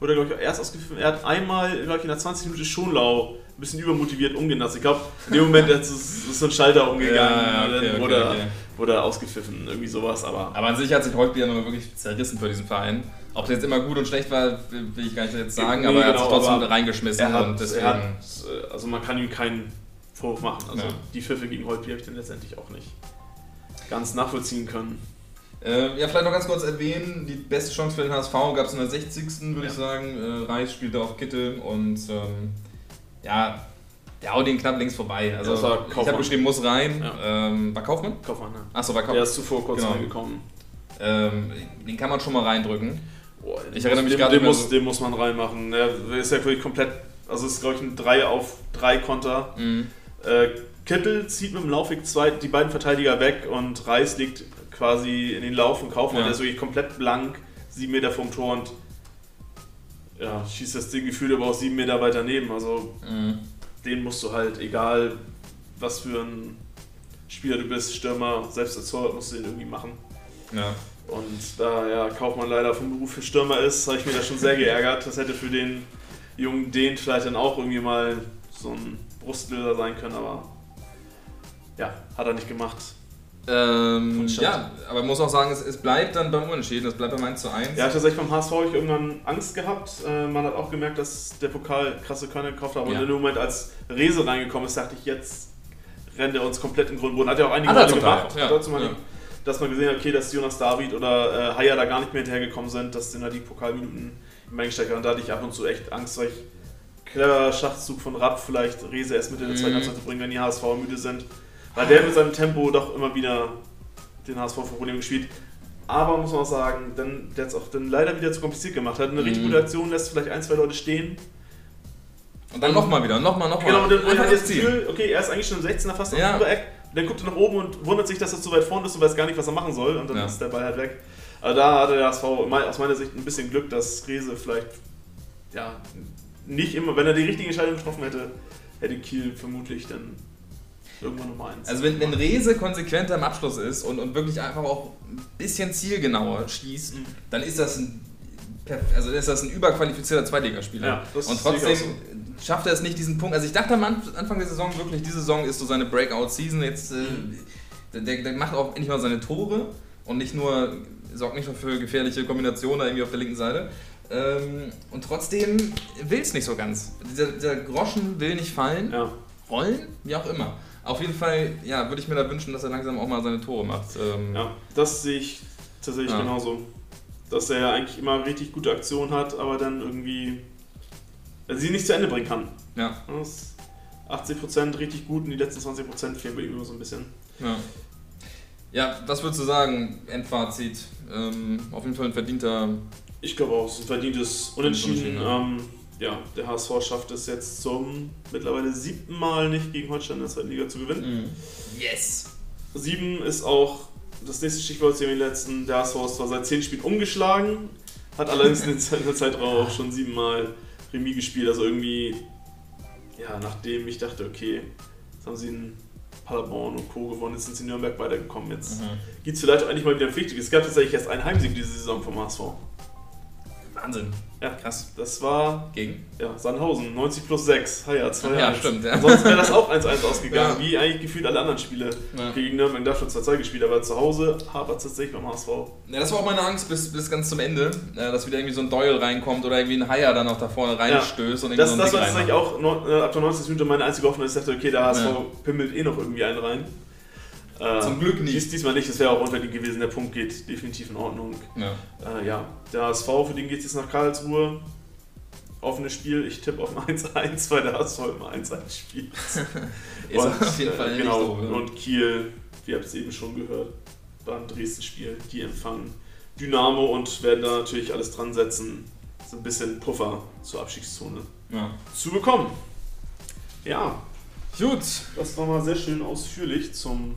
wurde glaube ich auch erst ausgepfiffen. Er hat einmal, glaube ich, in der 20 Minute Schonlau ein bisschen übermotiviert umgenutzt. Ich glaube, in dem Moment ist, es- ist so ein Schalter umgegangen Ja, okay, okay, wurde, er- okay. wurde er ausgepfiffen. Irgendwie sowas, aber. Aber an sich hat sich Holtby ja nochmal wirklich zerrissen für diesen Verein. Ob das jetzt immer gut und schlecht war, will ich gar nicht jetzt sagen, Nee, aber er hat genau, sich trotzdem reingeschmissen hat, und deswegen. hat, äh, also man kann ihm keinen Vorwurf machen. Also Ja. die Pfiffe gegen Holtby habe ich dann letztendlich auch nicht ganz nachvollziehen können. Äh, ja, vielleicht noch ganz kurz erwähnen, die beste Chance für den HSV gab es in der 60. würde Ja. ich sagen. Äh, Reis spielte auf Kitte und ähm, ja, der haut ihn knapp links vorbei. Also war ich habe geschrieben, muss rein. Ja. Ähm, war Kaufmann? Kaufmann, ne? Achso, war Der Kaufmann. ist zuvor kurz Genau. reingekommen. Ähm, den kann man schon mal reindrücken. Boah, Ich erinnere mich den, gerade den, muss, den muss man reinmachen. Der ist ja wirklich komplett. Also es ist glaube ich ein 3 auf 3 Konter. Mhm. Äh, Kittel zieht mit dem Laufweg zwei, die beiden Verteidiger weg und Reis liegt quasi in den Lauf und Kaufmann. Ja. Der ist wirklich komplett blank, sieben Meter vom Tor und ja, schießt das Ding gefühlt aber auch sieben Meter weiter neben. Also Mhm. den musst du halt, egal was für ein Spieler du bist, Stürmer, selbst als Torwart musst du den irgendwie machen. Ja. Und da ja Kaufmann leider vom Beruf für Stürmer ist, habe ich mir da schon sehr geärgert. Das hätte für den jungen Dehn vielleicht dann auch irgendwie mal so ein Brustlöser sein können, aber ja, hat er nicht gemacht. Ähm, ja, aber man muss auch sagen, es, es bleibt dann beim Unentschieden, es bleibt beim 1 zu 1. Ja, tatsächlich beim HSV habe ich irgendwann Angst gehabt. Äh, man hat auch gemerkt, dass der Pokal krasse Körner gekauft hat. Und Ja. in dem Moment, als Rese reingekommen ist, dachte ich, jetzt rennt er uns komplett in den Grund. Hat er auch einige Male gemacht. ja. Hat zum Teil, Ja. Dass man gesehen hat, okay, dass Jonas David oder äh, Haya da gar nicht mehr hinterhergekommen sind, dass den da die Pokalminuten im Eingesteckt Und da hatte ich ab und zu echt Angst, weil ich cleverer Schachzug von Rapp vielleicht Rese erst mit in der zweiten Mhm. Halbzeit zu bringen, wenn die HSV müde sind. Weil der mit seinem Tempo doch immer wieder den HSV vor Probleme gespielt. Aber muss man auch sagen, dann, der hat es auch dann leider wieder zu kompliziert gemacht. Hat eine richtig Mhm. gute Aktion, lässt vielleicht ein, zwei Leute stehen. Und dann nochmal wieder, nochmal, nochmal. Genau, und dann hat er das das. Gefühl, okay, er ist eigentlich schon im 16er fast Ja. am Übereck. Dann guckt er nach oben und wundert sich, dass er zu weit vorne ist und weiß gar nicht, was er machen soll. Und dann Ja. ist der Ball halt weg. Aber da hatte der HSV aus meiner Sicht ein bisschen Glück, dass Rese vielleicht ja, nicht immer, wenn er die richtige Entscheidung getroffen hätte, hätte Kiel vermutlich dann irgendwann Nummer 1. Also wenn, wenn Rese konsequenter im Abschluss ist und, und wirklich einfach auch ein bisschen zielgenauer schießt, Mhm. dann ist das ein also ist das ein überqualifiziert Zweitligaspieler. Ja, und trotzdem auch schafft er es nicht, diesen Punkt. Also ich dachte am Anf- Anfang der Saison wirklich, diese Saison ist so seine Breakout-Season. Jetzt äh, der, der macht auch endlich mal seine Tore und nicht nur sorgt nicht nur für gefährliche Kombinationen irgendwie auf der linken Seite. Ähm, und trotzdem will es nicht so ganz. Dieser, dieser Groschen will nicht fallen. Ja. Rollen? Wie auch immer. Auf jeden Fall, ja, würde ich mir da wünschen, dass er langsam auch mal seine Tore macht. Ähm, Ja, das sehe ich tatsächlich Ja. genauso. Dass er ja eigentlich immer richtig gute Aktionen hat, aber dann irgendwie also sie nicht zu Ende bringen kann. ja, Das ist 80% richtig gut und die letzten 20% fehlen bei ihm immer so ein bisschen. ja. Ja, was würdest du sagen, Endfazit? Ähm, auf jeden Fall ein verdienter. Ich glaube auch, es ist ein verdientes Unentschieden. Unentschieden, Ähm, ja, der HSV schafft es jetzt zum mittlerweile siebten Mal nicht gegen Holstein in der zweiten Liga zu gewinnen. Yes! Sieben ist auch das nächste Stichwort zu den letzten. Der HSV ist zwar seit zehn Spielen umgeschlagen, hat allerdings in der- Zeitraum auch schon siebenmal Remis gespielt. Also irgendwie, ja, nachdem ich dachte, okay, jetzt haben sie in Paderborn und Co. gewonnen, jetzt sind sie in Nürnberg weitergekommen. Jetzt Mhm. gibt es vielleicht auch endlich mal wieder ein Pflichtiges. Es gab tatsächlich erst einen Heimsieg diese Saison vom HSV. Wahnsinn. Ja, Krass. Das war Gegen? ja, Sandhausen, 90 plus 6. Ha, ja, 2 Ja, stimmt, ja. Ansonsten wäre das auch 1-1 ausgegangen, Ja. wie eigentlich gefühlt alle anderen Spiele Ja. gegen Nürnberg. Da schon 2-2 gespielt, aber zu Hause hapert es tatsächlich beim HSV. Ja, das war auch meine Angst bis, bis ganz zum Ende, äh, dass wieder irgendwie so ein Doyle reinkommt oder irgendwie ein Haier dann auch da vorne reinstößt und irgendwie Das, so das war tatsächlich auch äh, ab der 90. Minute meine einzige Hoffnung, dass ich dachte, okay, der HSV Ja. pimmelt eh noch irgendwie einen rein. Äh, Zum Glück nicht. Dies, diesmal nicht, das wäre auch unverdient gewesen. Der Punkt geht definitiv in Ordnung. Ja. Äh, ja, der HSV, für den geht es jetzt nach Karlsruhe. Offenes Spiel, ich tippe auf ein 1-1, weil der HSV immer 1-1 spielt. Ist auf jeden Fall äh, genau, so. ja. und Kiel, wir haben es eben schon gehört, beim Dresden-Spiel, die empfangen Dynamo und werden da natürlich alles dran setzen, so ein bisschen Puffer zur Abstiegszone Ja. zu bekommen. Ja, Gut. das war mal sehr schön ausführlich zum.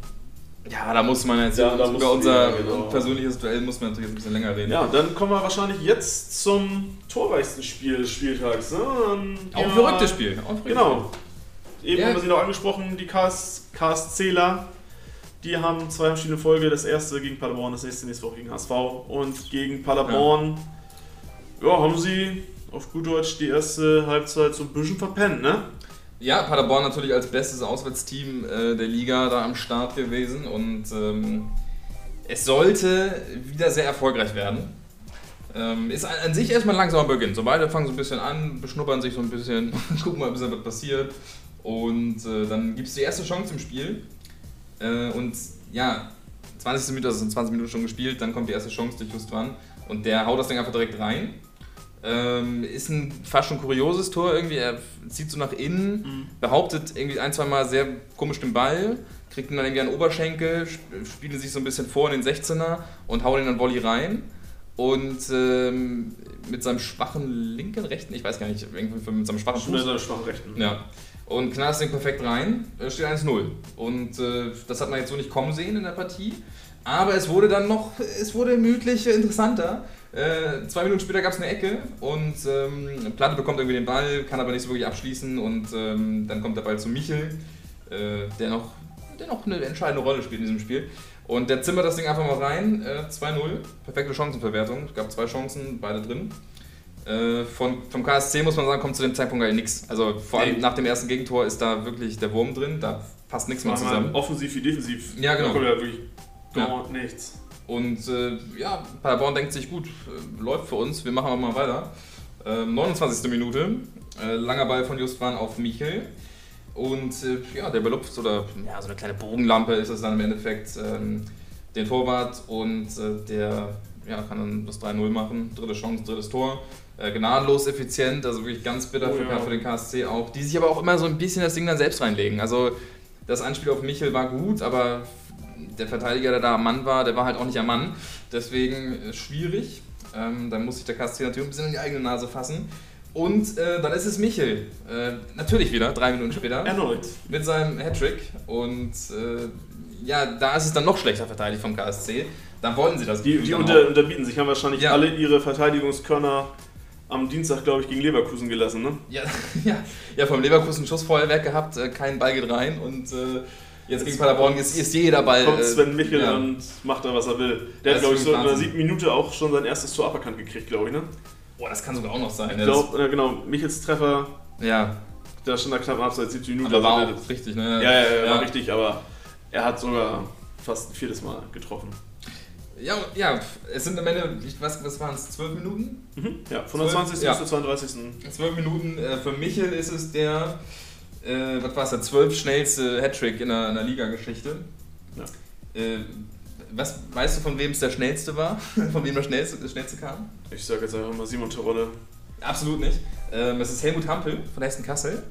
Ja, da muss man jetzt Ja, da über unser ja, genau. persönliches Duell muss man natürlich jetzt ein bisschen länger reden. Ja, dann kommen wir wahrscheinlich jetzt zum torreichsten Spiel des Spieltags. Ne? Auch ein verrücktes mal- Spiel. Auch verrücktes Genau. Eben Ja. haben wir sie noch angesprochen, die KS, KSCler. Die haben zwei verschiedene Folge. Das erste gegen Paderborn, das nächste nächste Woche gegen HSV. Und gegen Paderborn ja. haben sie auf gut Deutsch die erste Halbzeit so ein bisschen verpennt, ne? Ja, Paderborn natürlich als bestes Auswärtsteam äh, der Liga da am Start gewesen und ähm, es sollte wieder sehr erfolgreich werden. Ähm, ist an, an sich erstmal ein langsamer Beginn. So beide fangen so ein bisschen an, beschnuppern sich so ein bisschen, gucken mal, ein bisschen was passiert. Und äh, dann gibt es die erste Chance im Spiel. Äh, und ja, 20. Minute, also sind 20 Minuten schon gespielt, dann kommt die erste Chance durch Justwan und der haut das Ding einfach direkt rein. Ähm, ist ein fast schon kurioses Tor irgendwie. Er zieht so nach innen, Mhm. behauptet irgendwie ein, zwei Mal sehr komisch den Ball, kriegt ihn dann irgendwie an den Oberschenkel, sp- spielt sich so ein bisschen vor in den 16er und haut ihn dann Volley rein. Und ähm, mit seinem schwachen linken, rechten, ich weiß gar nicht, irgendwie mit seinem schwachen mit Fuß. schwachen Rechten. Ja. Und knallt das Ding perfekt rein, äh, steht 1-0. Und äh, das hat man jetzt so nicht kommen sehen in der Partie. Aber es wurde dann noch, es wurde mütlich äh, interessanter. Äh, zwei Minuten später gab es eine Ecke und ähm, Platte bekommt irgendwie den Ball, kann aber nicht so wirklich abschließen und ähm, dann kommt der Ball zu Michel, äh, der, noch, der noch eine entscheidende Rolle spielt in diesem Spiel. Und der zimmert das Ding einfach mal rein, äh, 2-0, perfekte Chancenverwertung, es gab zwei Chancen, beide drin. Äh, von, vom KSC muss man sagen, kommt zu dem Zeitpunkt gar nichts. Also vor allem Nee. nach dem ersten Gegentor ist da wirklich der Wurm drin, da passt nichts mehr zusammen. offensiv wie defensiv. Ja, genau. Da kommt ja wirklich Ja. gar nichts. Und äh, ja, Paderborn denkt sich, gut, äh, läuft für uns, wir machen aber mal weiter. Ähm, 29. Minute, äh, langer Ball von Justwan auf Michel. Und äh, ja, der belupft, oder ja, so eine kleine Bogenlampe ist es dann im Endeffekt, ähm, den Torwart und äh, der ja, kann dann das 3-0 machen. Dritte Chance, drittes Tor. Äh, gnadenlos effizient, also wirklich ganz bitter Oh für, ja. für den KSC auch, die sich aber auch immer so ein bisschen das Ding dann selbst reinlegen. Also das Anspiel auf Michel war gut, aber der Verteidiger, der da am Mann war, der war halt auch nicht am Mann. Deswegen äh, schwierig. Ähm, dann muss sich der KSC natürlich ein bisschen in die eigene Nase fassen. Und äh, dann ist es Michel. Äh, natürlich wieder, drei Minuten später. Erneut. Mit seinem Hattrick. Und äh, ja, da ist es dann noch schlechter verteidigt vom KSC. Da wollen sie das. Die, die unter, unterbieten sich, haben wahrscheinlich Ja. alle ihre Verteidigungskörner am Dienstag, glaube ich, gegen Leverkusen gelassen, ne? Ja, ja, ja, vom Leverkusen Schussfeuerwerk gehabt, äh, kein Ball geht rein und äh, jetzt gegen Paderborn ist, ist jeder Ball. Kommt äh, Sven Michel ja. und macht da, was er will. Das Der hat, glaube ich, so in Wahnsinn. siebten Minute auch schon sein erstes Tor aberkannt gekriegt, glaube ich, ne? Boah, das kann sogar auch noch sein. Ich Ja, glaube, äh, genau, Michels Treffer, das, ja der stand da knapp ab seit 70 Minuten. aber war also auch richtig, ne? ja, ja, ja, Ja. war richtig, aber er hat sogar fast ein viertes Mal getroffen. Ja, ja, es sind am Ende, weiß, was waren es, 12 Minuten? Mhm. Ja, von der 20. Ja. bis zur 32. 12 Minuten. Äh, für Michel ist es der, äh, was war es, der 12 schnellste Hattrick in der, der Liga-Geschichte. Ja. Äh, was, weißt du, von wem es der schnellste war? von wem der schnellste, das schnellste kam? Ich sage jetzt einfach mal Simon Terodde. Absolut nicht. Ähm, es ist Helmut Hampel von Hessen Kassel.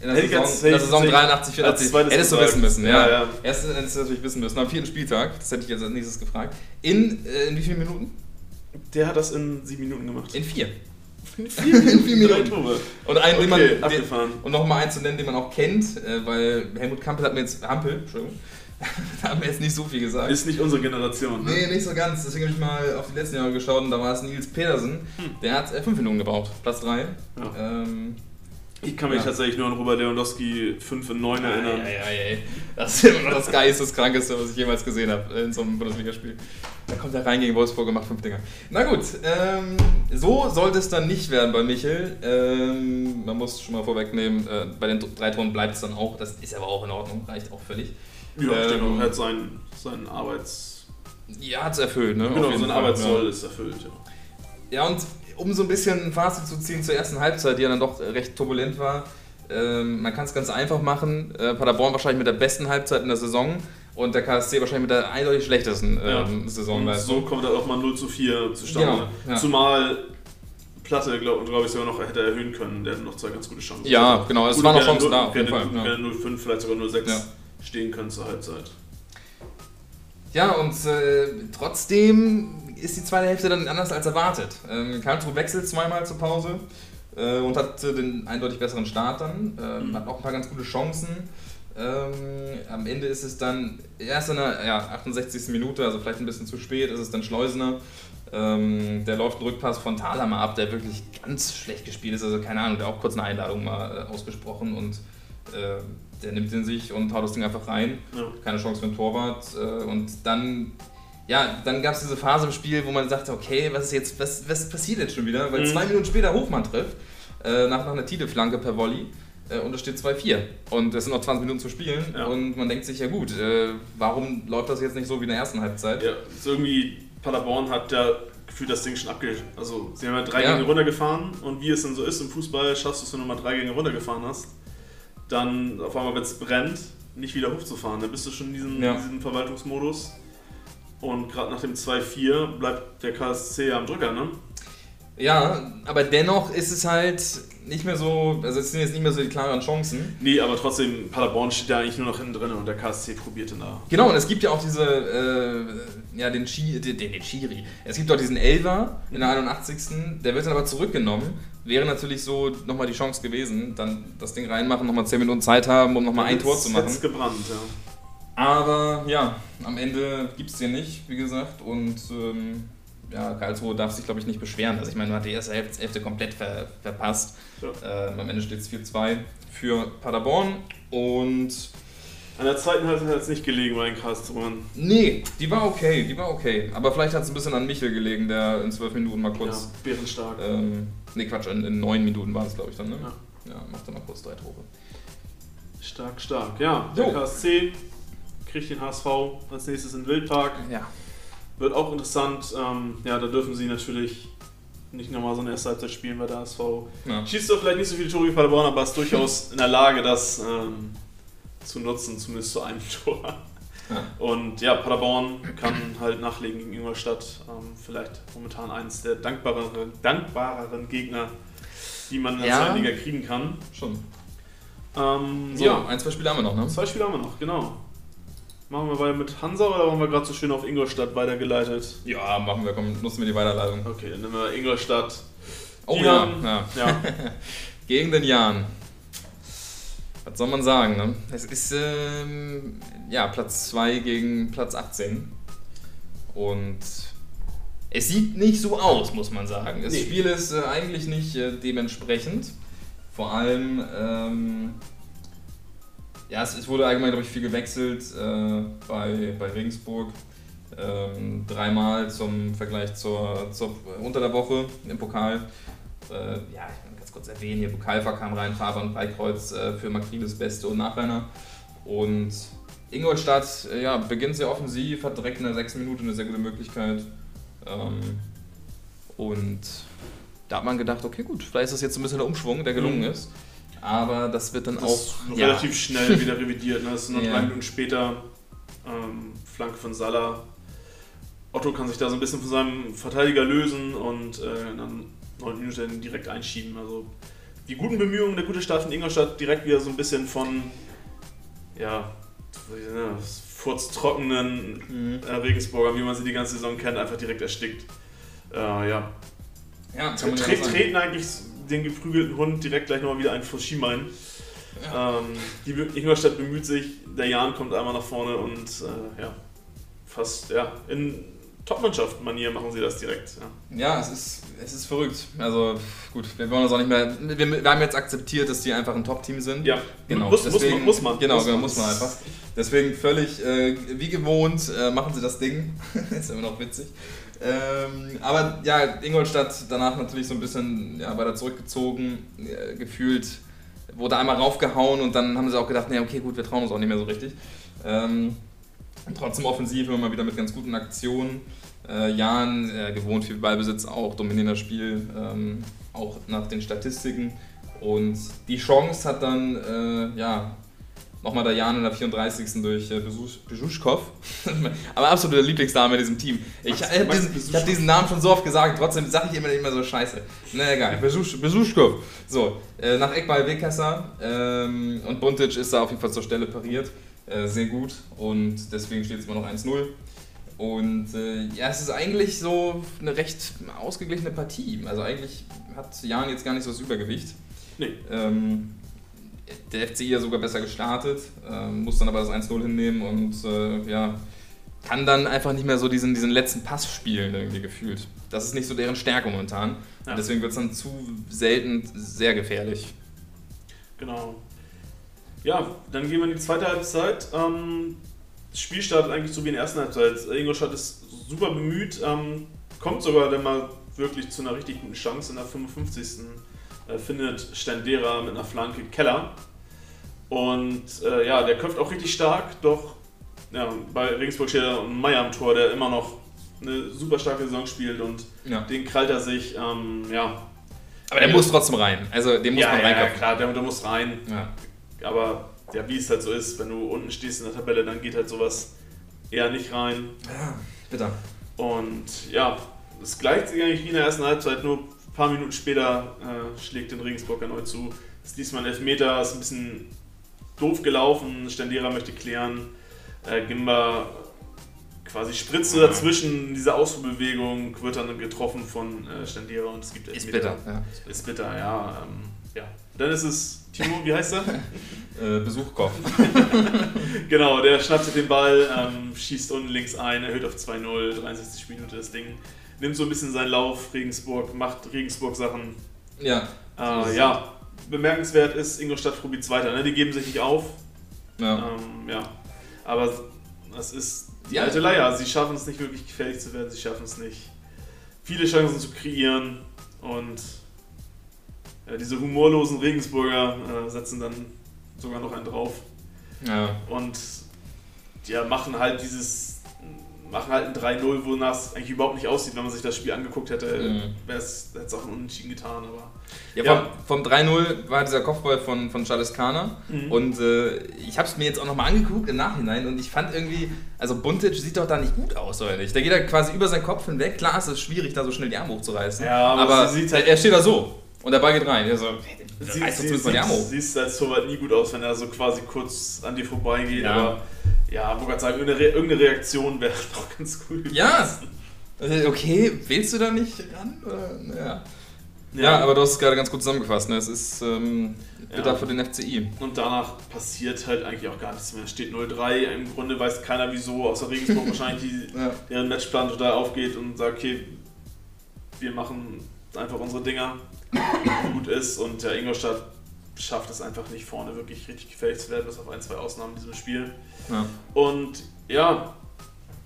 In der Saison, jetzt- in der Saison jetzt 83, als 84. zweites Hättest du wissen müssen, ja. Ja, ja. Erst hättest du natürlich wissen müssen. Am vierten Spieltag, das hätte ich jetzt als nächstes gefragt. In, äh, in wie vielen Minuten? Der hat das in sieben Minuten gemacht. In vier. In vier Minuten. vier Minuten. Drei Tore. Und einen, den man. Okay, Den, abgefahren. und nochmal einen zu nennen, den man auch kennt, äh, weil Helmut Kampel hat mir jetzt. Hampel, Entschuldigung. da haben wir jetzt nicht so viel gesagt. Ist nicht unsere Generation. Ne? Nee, nicht so ganz. Deswegen habe ich mal auf die letzten Jahre geschaut und da war es Nils Pedersen. Der hat äh, fünf Minuten gebraucht. Platz drei. Hm. Ja. Ähm, Ich kann mich Ja. tatsächlich nur an Robert Lewandowski 5 in 9 erinnern. Ja, ja, ja. Das ist immer noch das Geisteskrankeste, was ich jemals gesehen habe in so einem Bundesligaspiel. Da kommt er rein gegen Wolfsburg und macht fünf Dinger. Na gut, ähm, so sollte es dann nicht werden bei Michel. Ähm, man muss schon mal vorwegnehmen, äh, bei den drei Toren bleibt es dann auch. Das ist aber auch in Ordnung, reicht auch völlig. Ja, ich denke Ähm, er hat seinen, seinen Arbeits... Ja, hat es erfüllt, ne? Genau, sein Arbeitssoll ja. ist erfüllt. Ja. Ja, und um so ein bisschen ein Fazit zu ziehen zur ersten Halbzeit, die ja dann doch recht turbulent war, ähm, man kann es ganz einfach machen. Äh, Paderborn wahrscheinlich mit der besten Halbzeit in der Saison und der KSC wahrscheinlich mit der eindeutig schlechtesten Ja. ähm, Und so kommt halt auch mal 0 zu 4 zustande. Genau, ja. Zumal Platte, glaube glaub ich, sogar noch hätte erhöhen können. Der hatte noch zwei ganz gute Chancen. Ja, genau, es waren noch Chancen 0 da, auf jeden Fall, gerne 0,5, vielleicht sogar 0,6 Ja. stehen können zur Halbzeit. Ja, und äh, trotzdem ist die zweite Hälfte dann anders als erwartet. Ähm, Karlsruhe wechselt zweimal zur Pause äh, und hat äh, den eindeutig besseren Start dann. Ähm, Mhm. Hat auch ein paar ganz gute Chancen. Ähm, am Ende ist es dann erst in der ja, 68. Minute, also vielleicht ein bisschen zu spät, ist es dann Schleusener. Ähm, der läuft einen Rückpass von Thalhammer ab, der wirklich ganz schlecht gespielt ist. Also keine Ahnung, der hat auch kurz eine Einladung mal äh, ausgesprochen und äh, der nimmt den sich und haut das Ding einfach rein Ja. keine Chance für den Torwart. äh, Und dann, ja, dann gab es diese Phase im Spiel, wo man sagte, okay, was ist jetzt, was, was passiert jetzt schon wieder? Weil Mhm. zwei Minuten später Hofmann trifft, äh, nach, nach einer Titelflanke per Volley. äh, Und es steht 2-4. Und es sind noch 20 Minuten zu spielen. Ja. Und man denkt sich, ja gut, äh, warum läuft das jetzt nicht so wie in der ersten Halbzeit? Ja, ist irgendwie, Paderborn hat ja gefühlt das Ding schon abge... Also, sie haben ja drei Ja. Gänge runtergefahren und wie es denn so ist im Fußball, schaffst du es, wenn du mal drei Gänge runtergefahren hast, dann auf einmal, wenn es brennt, nicht wieder hochzufahren. Dann bist du schon in diesem, Ja. in diesem Verwaltungsmodus. Und gerade nach dem 2-4 bleibt der KSC ja am Drücker, ne? Ja, aber dennoch ist es halt nicht mehr so, also es sind jetzt nicht mehr so die klaren Chancen. Nee, aber trotzdem, Paderborn steht ja eigentlich nur noch hinten drin und der KSC probiert ihn da. Genau, und es gibt ja auch diese, äh, ja, den, Chi, den, den Chiri. Es gibt auch diesen Elver in der 81. Der wird dann aber zurückgenommen. Wäre natürlich so nochmal die Chance gewesen, dann das Ding reinmachen, nochmal 10 Minuten Zeit haben, um nochmal ein Tor zu machen. Jetzt gebrannt, ja. Aber ja, am Ende gibt es den nicht, wie gesagt. Und ähm, ja, Karlsruhe darf sich, glaube ich, nicht beschweren. Also ich meine, man hat die erste Hälfte, Hälfte komplett ver, verpasst. Ja. Ähm, am Ende steht es 4-2 für Paderborn. Und An der zweiten Halbzeit hat es nicht gelegen bei den Karlsruhern. Nee, die war okay, die war okay. Aber vielleicht hat es ein bisschen an Michel gelegen, der in zwölf Minuten mal kurz. Ja, bärenstark. Ähm, nee, Quatsch, in, in neun Minuten war es, glaube ich, dann, ne? Ja. Ja, macht dann mal kurz drei Tore. Stark, stark. Ja, der So. KSC kriegt den HSV als nächstes in Wildpark. Ja. Wird auch interessant. Ähm, ja, da dürfen sie natürlich nicht nochmal so eine erste Halbzeit spielen, weil der HSV ja. schießt doch vielleicht nicht so viele Tore wie Paderborn, aber ist durchaus in der Lage, das ähm, zu nutzen, zumindest zu einem Tor. Ja. Und ja, Paderborn kann halt nachlegen gegen Ingolstadt. Ähm, vielleicht momentan eins der dankbareren, dankbareren Gegner, die man in der Ja. zweiten Liga kriegen kann. Schon. Ähm, so, Ja, ein, zwei Spiele haben wir noch, ne? zwei Spiele haben wir noch, genau. Machen wir weiter mit Hansa oder haben wir gerade so schön auf Ingolstadt weitergeleitet? Ja, machen wir, komm, nutzen wir die Weiterleitung. Okay, dann nehmen wir Ingolstadt. Oh Die ja, haben- ja. Ja, Gegen den Jan. Was soll man sagen, ne? Es ist, ähm, ja, Platz 2 gegen Platz 18. Und es sieht nicht so aus, muss man sagen. Das Nee. Spiel ist äh, eigentlich nicht äh, dementsprechend. Vor allem, ähm, ja, es, es wurde allgemein, glaube ich, viel gewechselt äh, bei, bei Regensburg. Ähm, dreimal zum Vergleich zur, zur unter der Woche im Pokal. Äh, ja, ich kann ganz kurz erwähnen, hier Pokalver kam rein, Faber und Beikreuz äh, für Makrides Beste und Nachrenner. Und Ingolstadt äh, ja, beginnt sehr offensiv, hat direkt in der sechsten Minute eine sehr gute Möglichkeit. Ähm, und da hat man gedacht, okay, gut, vielleicht ist das jetzt ein bisschen der Umschwung, der gelungen Mhm. ist. Aber das wird dann Das auch ja, relativ schnell wieder revidiert. Ne? Das ist noch Ja. drei Minuten später. Ähm, Flanke von Salah. Otto kann sich da so ein bisschen von seinem Verteidiger lösen und äh, dann neun Minuten direkt einschieben. Also die guten Bemühungen, der gute Start von Ingolstadt direkt wieder so ein bisschen von ja, furztrockenen Mhm. äh, Regensburgern, wie man sie die ganze Saison kennt, einfach direkt erstickt. Äh, ja, Ja, kann man Tre treten eigentlich den geprügelten Hund direkt gleich nochmal wieder einen vor Schienbein. Ähm, die Ingolstadt bemüht sich, der Jan kommt einmal nach vorne und äh, ja, fast ja, in Topmannschaft-Manier machen sie das direkt. Ja. Ja, es ist, es ist verrückt. Also gut, wir wollen uns auch nicht mehr. Wir, wir haben jetzt akzeptiert, dass die einfach ein Top-Team sind. Ja, Genau. muss, Deswegen- muss, man, muss man. Genau, genau, muss man einfach. Deswegen völlig äh, wie gewohnt äh, machen sie das Ding. ist immer noch witzig. Ähm, aber ja, Ingolstadt danach natürlich so ein bisschen ja, weiter zurückgezogen, äh, gefühlt wurde einmal raufgehauen und dann haben sie auch gedacht, nee, okay, gut, wir trauen uns auch nicht mehr so richtig. Ähm, trotzdem offensiv immer mal wieder mit ganz guten Aktionen. Äh, Jan, äh, gewohnt viel Ballbesitz, auch dominierender Spiel, ähm, auch nach den Statistiken. Und die Chance hat dann, äh, ja, nochmal der Jan in der 34. durch äh, Besusch- Besuschkow. Aber absoluter Lieblingsname in diesem Team. Ich, ich habe diesen, ich hab diesen Namen schon so oft gesagt, trotzdem sage ich immer immer so scheiße. Na egal, Besusch, Besuschkow. So, äh, nach Eckball Wegkasser ähm, und Buntic ist da auf jeden Fall zur Stelle pariert. Äh, sehr gut und deswegen steht es immer noch 1-0. Und äh, ja, es ist eigentlich so eine recht ausgeglichene Partie. Also eigentlich hat Jan jetzt gar nicht so das Übergewicht. Nee. Ähm, der FCI ja sogar besser gestartet, ähm, muss dann aber das 1-0 hinnehmen und äh, ja, kann dann einfach nicht mehr so diesen, diesen letzten Pass spielen, irgendwie gefühlt. Das ist nicht so deren Stärke momentan. Ja. Deswegen wird es dann zu selten sehr gefährlich. Genau. Ja, dann gehen wir in die zweite Halbzeit. Ähm, das Spiel startet eigentlich so wie in der ersten Halbzeit. Ingolstadt ist super bemüht, ähm, kommt sogar dann mal wirklich zu einer richtig guten Chance in der 55. Äh, findet Stendera mit einer Flanke Keller. Und äh, ja, der köpft auch richtig stark, doch ja, bei Regensburg steht ein Meier am Tor, der immer noch eine super starke Saison spielt und Ja. den krallt er sich, ähm, ja. Aber der muss trotzdem rein. Also den muss ja, man ja, ja, reinköpfen. klar, der, der muss rein. Ja. Aber ja, wie es halt so ist, wenn du unten stehst in der Tabelle, dann geht halt sowas eher nicht rein. ja, bitter. Und ja, es gleicht sich eigentlich wie in der ersten Halbzeit, nur ein paar Minuten später äh, schlägt den Regensburg erneut zu. Ist diesmal ein Elfmeter, ist ein bisschen doof gelaufen. Stendera möchte klären. Äh, Gimba quasi spritzt so dazwischen in dieser Ausfuhrbewegung, wird dann getroffen von äh, Stendera und es gibt Ist Elfmeter. bitter. Ja. Ist bitter, ja. Ähm, ja. Dann ist es Timo, wie heißt er? Äh, Besuchkopf. Genau, der schnappt sich den Ball, ähm, schießt unten links ein, erhöht auf 2-0, 63 Minute das Ding. Nimmt so ein bisschen seinen Lauf, Regensburg, macht Regensburg-Sachen. Ja. Äh, ja, bemerkenswert ist, Ingolstadt probiert weiter, ne? die geben sich nicht auf. ja. Ähm, ja, aber das ist die alte Leier. Sie schaffen es nicht wirklich gefährlich zu werden, sie schaffen es nicht, viele Chancen zu kreieren und ja, diese humorlosen Regensburger äh, setzen dann sogar noch einen drauf. ja. Und ja, machen halt dieses, machen halt ein 3-0, wonach es eigentlich überhaupt nicht aussieht, wenn man sich das Spiel angeguckt hätte. Mhm. Wäre es hätte es auch ein Unentschieden getan, aber. Ja, Ja. vom, vom 3-0 war dieser Kopfball von, von Charles Kana. Mhm. Und äh, ich habe es mir jetzt auch nochmal angeguckt im Nachhinein und ich fand irgendwie, also Buntic sieht doch da nicht gut aus, oder nicht? Der geht da quasi über seinen Kopf hinweg. Klar ist es schwierig, da so schnell die Arme hochzureißen. Ja, aber aber sie halt- er steht da so und der Ball geht rein. Er so, hey, Sie, sie, hoch. siehst als Torwart nie gut aus, wenn er so quasi kurz an dir vorbeigeht. Ja. Aber ja, wollte gerade sagen, irgendeine, Re irgendeine Reaktion wäre doch ganz cool. Ja, äh, okay, willst du da nicht ran? Oder? Ja. Ja. aber du hast es gerade ganz gut zusammengefasst. Ne? Es ist ähm, bitter Ja. für den FCI. Und danach passiert halt eigentlich auch gar nichts mehr. Es steht 0-3. Im Grunde weiß keiner wieso, außer Regensburg wahrscheinlich, die, Ja. deren Matchplan total aufgeht und sagt, okay, wir machen einfach unsere Dinger, gut ist. Und der Ingolstadt schafft es einfach nicht vorne wirklich richtig gefährlich zu werden, bis auf ein, zwei Ausnahmen in diesem Spiel. Ja. Und ja,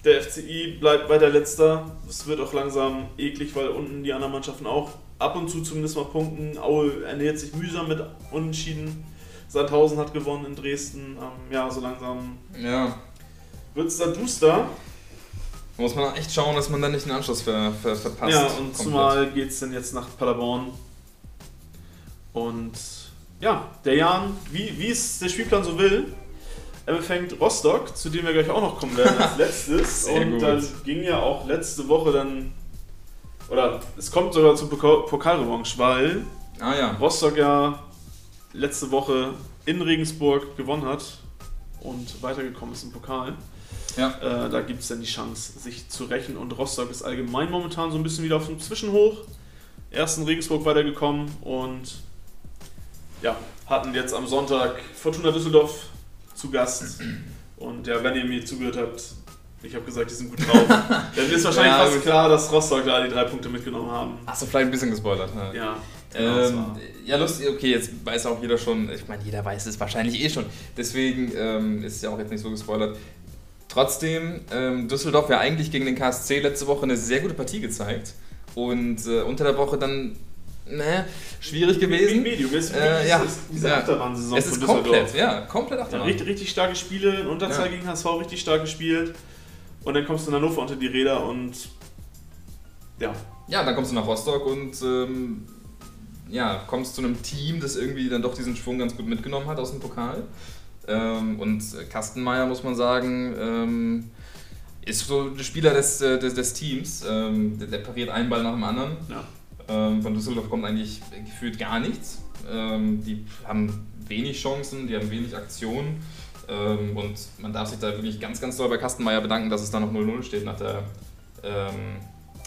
der FCI bleibt weiter letzter. Es wird auch langsam eklig, weil unten die anderen Mannschaften auch ab und zu zumindest mal punkten. Aue ernährt sich mühsam mit Unentschieden. Sandhausen hat gewonnen in Dresden. Ähm, ja, so langsam Ja. wird es da duster. Da muss man echt schauen, dass man dann nicht den Anschluss ver, ver, verpasst. ja, und komplett. zumal geht es dann jetzt nach Paderborn. Und ja, der Jan, wie, wie es der Spielplan so will, er befängt Rostock, zu dem wir gleich auch noch kommen werden als letztes. Sehr und gut. da ging ja auch letzte Woche dann, oder es kommt sogar zum Pokal- Pokalrevanche, weil Ah ja. Rostock ja letzte Woche in Regensburg gewonnen hat und weitergekommen ist im Pokal. Ja. Äh, da gibt es dann die Chance, sich zu rächen. Und Rostock ist allgemein momentan so ein bisschen wieder auf dem Zwischenhoch. Erst in Regensburg weitergekommen und ja, hatten jetzt am Sonntag Fortuna Düsseldorf zu Gast. Und ja, wenn ihr mir zugehört habt, ich habe gesagt, die sind gut drauf. dann ist wahrscheinlich Ja, fast klar, dass Rostock da die drei Punkte mitgenommen haben. Hast du vielleicht ein bisschen gespoilert. Ne? Ja, Ähm, ja, lustig, okay, jetzt weiß auch jeder schon, ich meine, jeder weiß es wahrscheinlich eh schon, deswegen ähm, ist es ja auch jetzt nicht so gespoilert. Trotzdem, ähm, Düsseldorf ja eigentlich gegen den KSC letzte Woche eine sehr gute Partie gezeigt und äh, unter der Woche dann, ne, schwierig gewesen. Wie Medium, es ist Äh, ja. dieses- diese Ja. Achterbahnsaison Es ist komplett, ja, komplett Ja, Achterbahn. richtig, richtig starke Spiele, in Unterzahl Ja. gegen HSV richtig stark gespielt. Und dann kommst du in Hannover unter die Räder und ja, Ja, dann kommst du nach Rostock und ähm, ja, kommst zu einem Team, das irgendwie dann doch diesen Schwung ganz gut mitgenommen hat aus dem Pokal. Ähm, und äh, Kastenmeier, muss man sagen, ähm, ist so der Spieler des, äh, des, des Teams. Ähm, der, der pariert einen Ball nach dem anderen. ja. Ähm, von Düsseldorf kommt eigentlich gefühlt gar nichts. Ähm, die haben wenig Chancen, die haben wenig Aktionen. Ähm, und man darf sich da wirklich ganz, ganz doll bei Kastenmeier bedanken, dass es da noch 0-0 steht nach der. Ähm,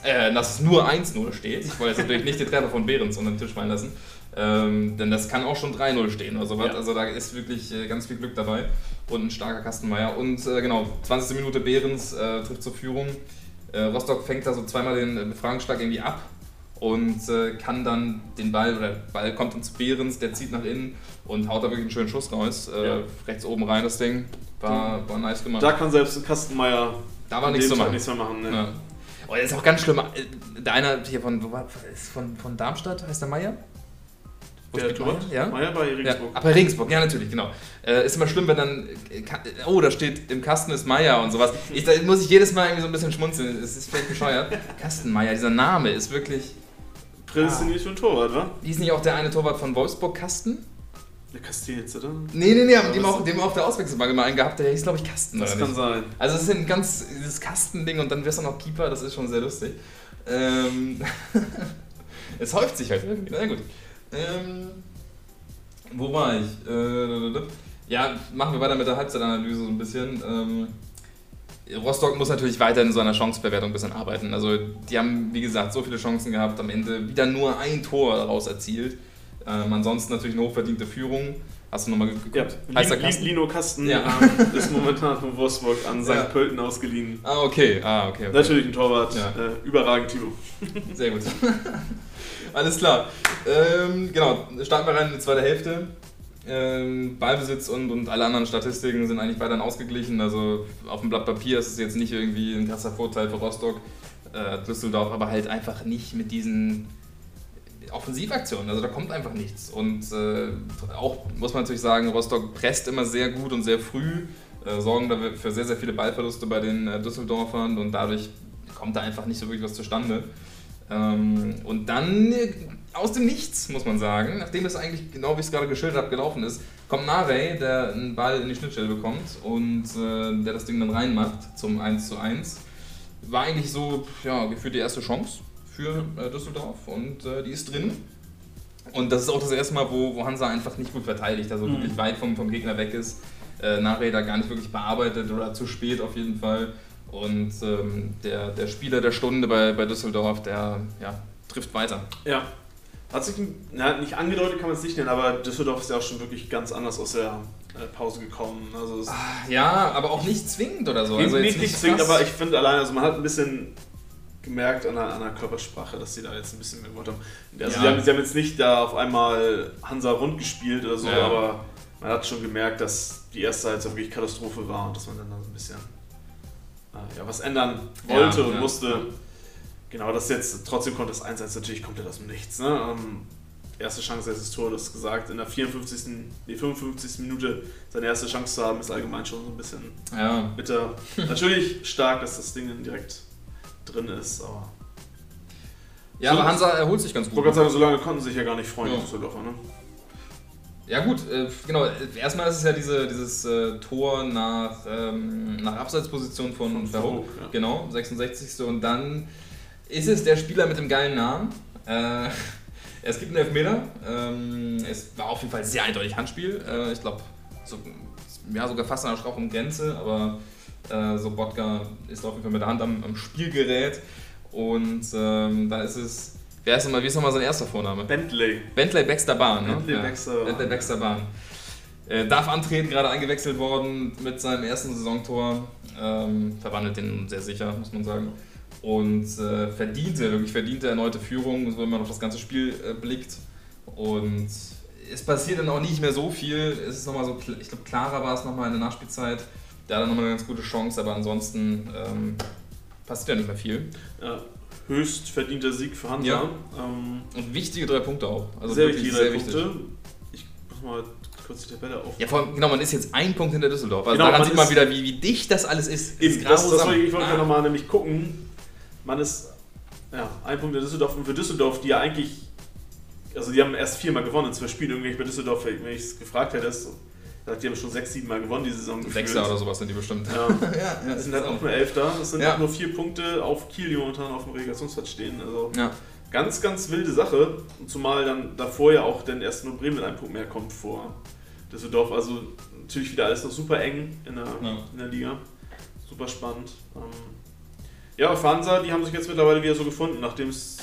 äh, dass es nur 1-0 steht. Ich wollte jetzt natürlich nicht den Treffer von Behrens unter den Tisch fallen lassen. Ähm, denn das kann auch schon 3-0 stehen oder sowas. Ja. Also da ist wirklich äh, ganz viel Glück dabei. Und ein starker Kastenmeier. Und äh, genau, 20. Minute Behrens äh, trifft zur Führung. Äh, Rostock fängt da so zweimal den äh, Befragungsschlag irgendwie ab und äh, kann dann den Ball, oder der Ball kommt dann zu Behrens, der zieht nach innen und haut da wirklich einen schönen Schuss raus. Äh, Ja. Rechts oben rein das Ding. War, war nice gemacht. Da kann selbst ein Kastenmeier Da war nichts zu machen. nichts mehr machen. Ne? Ja. Oh, das ist auch ganz schlimm. Äh, Der eine hier von, von, von Darmstadt, heißt der Meier? Wo Der spielt? Meier? Ja? Meier bei Ja, Regensburg. aber Regensburg, ja natürlich, genau. Äh, ist immer schlimm, wenn dann, äh, oh, da steht im Kasten ist Meier und sowas. Ich, da muss ich jedes Mal irgendwie so ein bisschen schmunzeln. Es ist vielleicht bescheuert. Kastenmeier, dieser Name ist wirklich. Prädestiniert für einen Torwart, wa? Hieß nicht auch der eine Torwart von Wolfsburg Kasten? Der Castells, oder? Nee, nee, nee, Ja, dem auch, dem auch der Auswechselbank immer einen gehabt, der hieß, glaube ich, Kasten. Das kann nicht? sein. Also es ist ein ganz, dieses Kastending und dann wirst du noch Keeper, das ist schon sehr lustig. Ähm, es häuft sich halt na gut. Ähm, wo war ich? Äh, ja, machen wir weiter mit der Halbzeitanalyse so ein bisschen. Ähm, Rostock muss natürlich weiter in so einer Chancebewertung ein bisschen arbeiten. Also die haben, wie gesagt, so viele Chancen gehabt, am Ende wieder nur ein Tor daraus erzielt. Ähm, ansonsten natürlich eine hochverdiente Führung. Hast du nochmal geguckt? Ja, Lin- Kasten? Lino Kasten Ja. ähm, ist momentan von Wolfsburg an St. Ja. Pölten ausgeliehen. Ah, okay. Ah, okay. okay. Natürlich ein Torwart, Ja. äh, überragend, Timo. Sehr gut. Alles klar. Ähm, genau, starten wir rein in die zweite Hälfte. Ähm, Ballbesitz und, und alle anderen Statistiken sind eigentlich weiterhin ausgeglichen. Also auf dem Blatt Papier ist es jetzt nicht irgendwie ein krasser Vorteil für Rostock, äh, Düsseldorf, aber halt einfach nicht mit diesen Offensivaktionen. Also da kommt einfach nichts. Und äh, auch muss man natürlich sagen, Rostock presst immer sehr gut und sehr früh, äh, sorgen dafür für sehr, sehr viele Ballverluste bei den äh, Düsseldorfern und dadurch kommt da einfach nicht so wirklich was zustande. Ähm, und dann aus dem Nichts, muss man sagen, nachdem es eigentlich genau wie ich es gerade geschildert habe, gelaufen ist, kommt Narey, der einen Ball in die Schnittstelle bekommt und äh, der das Ding dann reinmacht zum 1 zu 1. War eigentlich so, ja, gefühlt die erste Chance für äh, Düsseldorf und äh, die ist drin. Und das ist auch das erste Mal, wo, wo Hansa einfach nicht gut verteidigt, also Mhm. wirklich weit vom, vom Gegner weg ist. Äh, Narey da gar nicht wirklich bearbeitet oder zu spät auf jeden Fall. Und ähm, der, der Spieler der Stunde bei, bei Düsseldorf, der ja, trifft weiter. Ja. Hat sich na, nicht angedeutet, kann man es nicht nennen, aber Düsseldorf ist ja auch schon wirklich ganz anders aus der äh, Pause gekommen. Also es Ja, aber auch nicht zwingend oder so. also nicht, nicht zwingend, aber ich finde alleine, also man hat ein bisschen gemerkt an der, an der Körpersprache, dass sie da jetzt ein bisschen mehr gemacht haben. Also Ja. sie, haben, sie haben jetzt nicht da auf einmal Hansa rund gespielt oder so, Ja. aber man hat schon gemerkt, dass die erste Halbzeit wirklich Katastrophe war und dass man dann da so ein bisschen äh, ja, was ändern wollte Ja, und musste. Genau, das jetzt, trotzdem kommt das 1-1 natürlich komplett aus dem Nichts. Ne? Ähm, erste Chance, erstes Tor, das gesagt, in der 54. Nee, 55. Minute seine erste Chance zu haben, ist allgemein schon so ein bisschen Ja. bitter. Natürlich stark, dass das Ding dann direkt drin ist, aber Ja, aber Hansa erholt sich ganz ich gut. wollte gerade sagen, so lange konnten sie sich ja gar nicht freuen, Ja. die Düsseldorfer, ne? Ja gut, äh, genau. Erstmal ist es ja diese, dieses äh, Tor nach, ähm, nach Abseitsposition von Von. Verhoek, ja. Genau, 66. Und dann ist es der Spieler mit dem geilen Namen. Äh, es gibt einen Elfmeter. Ähm, es war auf jeden Fall sehr eindeutig Handspiel. Äh, ich glaube, so, ja, sogar fast an der Strafraumgrenze, aber äh, Sobotka ist auf jeden Fall mit der Hand am, am Spielgerät. Und ähm, da ist es. Wer ist nochmal, wie ist nochmal sein erster Vorname? Bentley. Bentley Baxter Bahn, ne? Bentley Baxter Bahn. Bentley Baxter Bahn. Äh, darf antreten, gerade eingewechselt worden mit seinem ersten Saisontor. Ähm, verwandelt den sehr sicher, muss man sagen. Und äh, verdiente, wirklich verdiente erneute Führung, so wenn man auf das ganze Spiel äh, blickt. Und es passiert dann auch nicht mehr so viel. Es ist nochmal so, ich glaube, klarer war es nochmal in der Nachspielzeit. Der hat dann nochmal eine ganz gute Chance, aber ansonsten ähm, passiert ja nicht mehr viel. Ja, höchst verdienter Sieg für Hansa. Ja. Ähm, Und wichtige drei Punkte auch. Also sehr wirklich wichtige drei wichtig. Punkte. Ich muss mal kurz die Tabelle auf. Ja, vor allem, genau, man ist jetzt ein Punkt hinter Düsseldorf. Also Genau, daran man sieht man wieder, wie, wie dicht das alles ist. Eben, ist das, das ich wollte Ah. ja nochmal nämlich gucken. Man ist ja, ein Punkt in Düsseldorf und für Düsseldorf, die ja eigentlich, also die haben erst viermal gewonnen in zwei Spielen. Irgendwie bei Düsseldorf, wenn ich es gefragt hätte, ist, sagt, die haben schon sechs, sieben Mal gewonnen die Saison. Sechster oder sowas sind die bestimmt. Ja. ja, Das sind halt auch nur Elfter. Das sind Ja. auch nur vier Punkte auf Kiel, die momentan auf dem Relegationsplatz stehen. Also Ja. ganz, ganz wilde Sache. Und zumal dann davor ja auch dann erst nur Bremen mit einem Punkt mehr kommt vor Düsseldorf. Also natürlich wieder alles noch super eng in der, Ja. in der Liga. Super spannend. Ähm, ja, auf Hansa, die haben sich jetzt mittlerweile wieder so gefunden, nachdem sie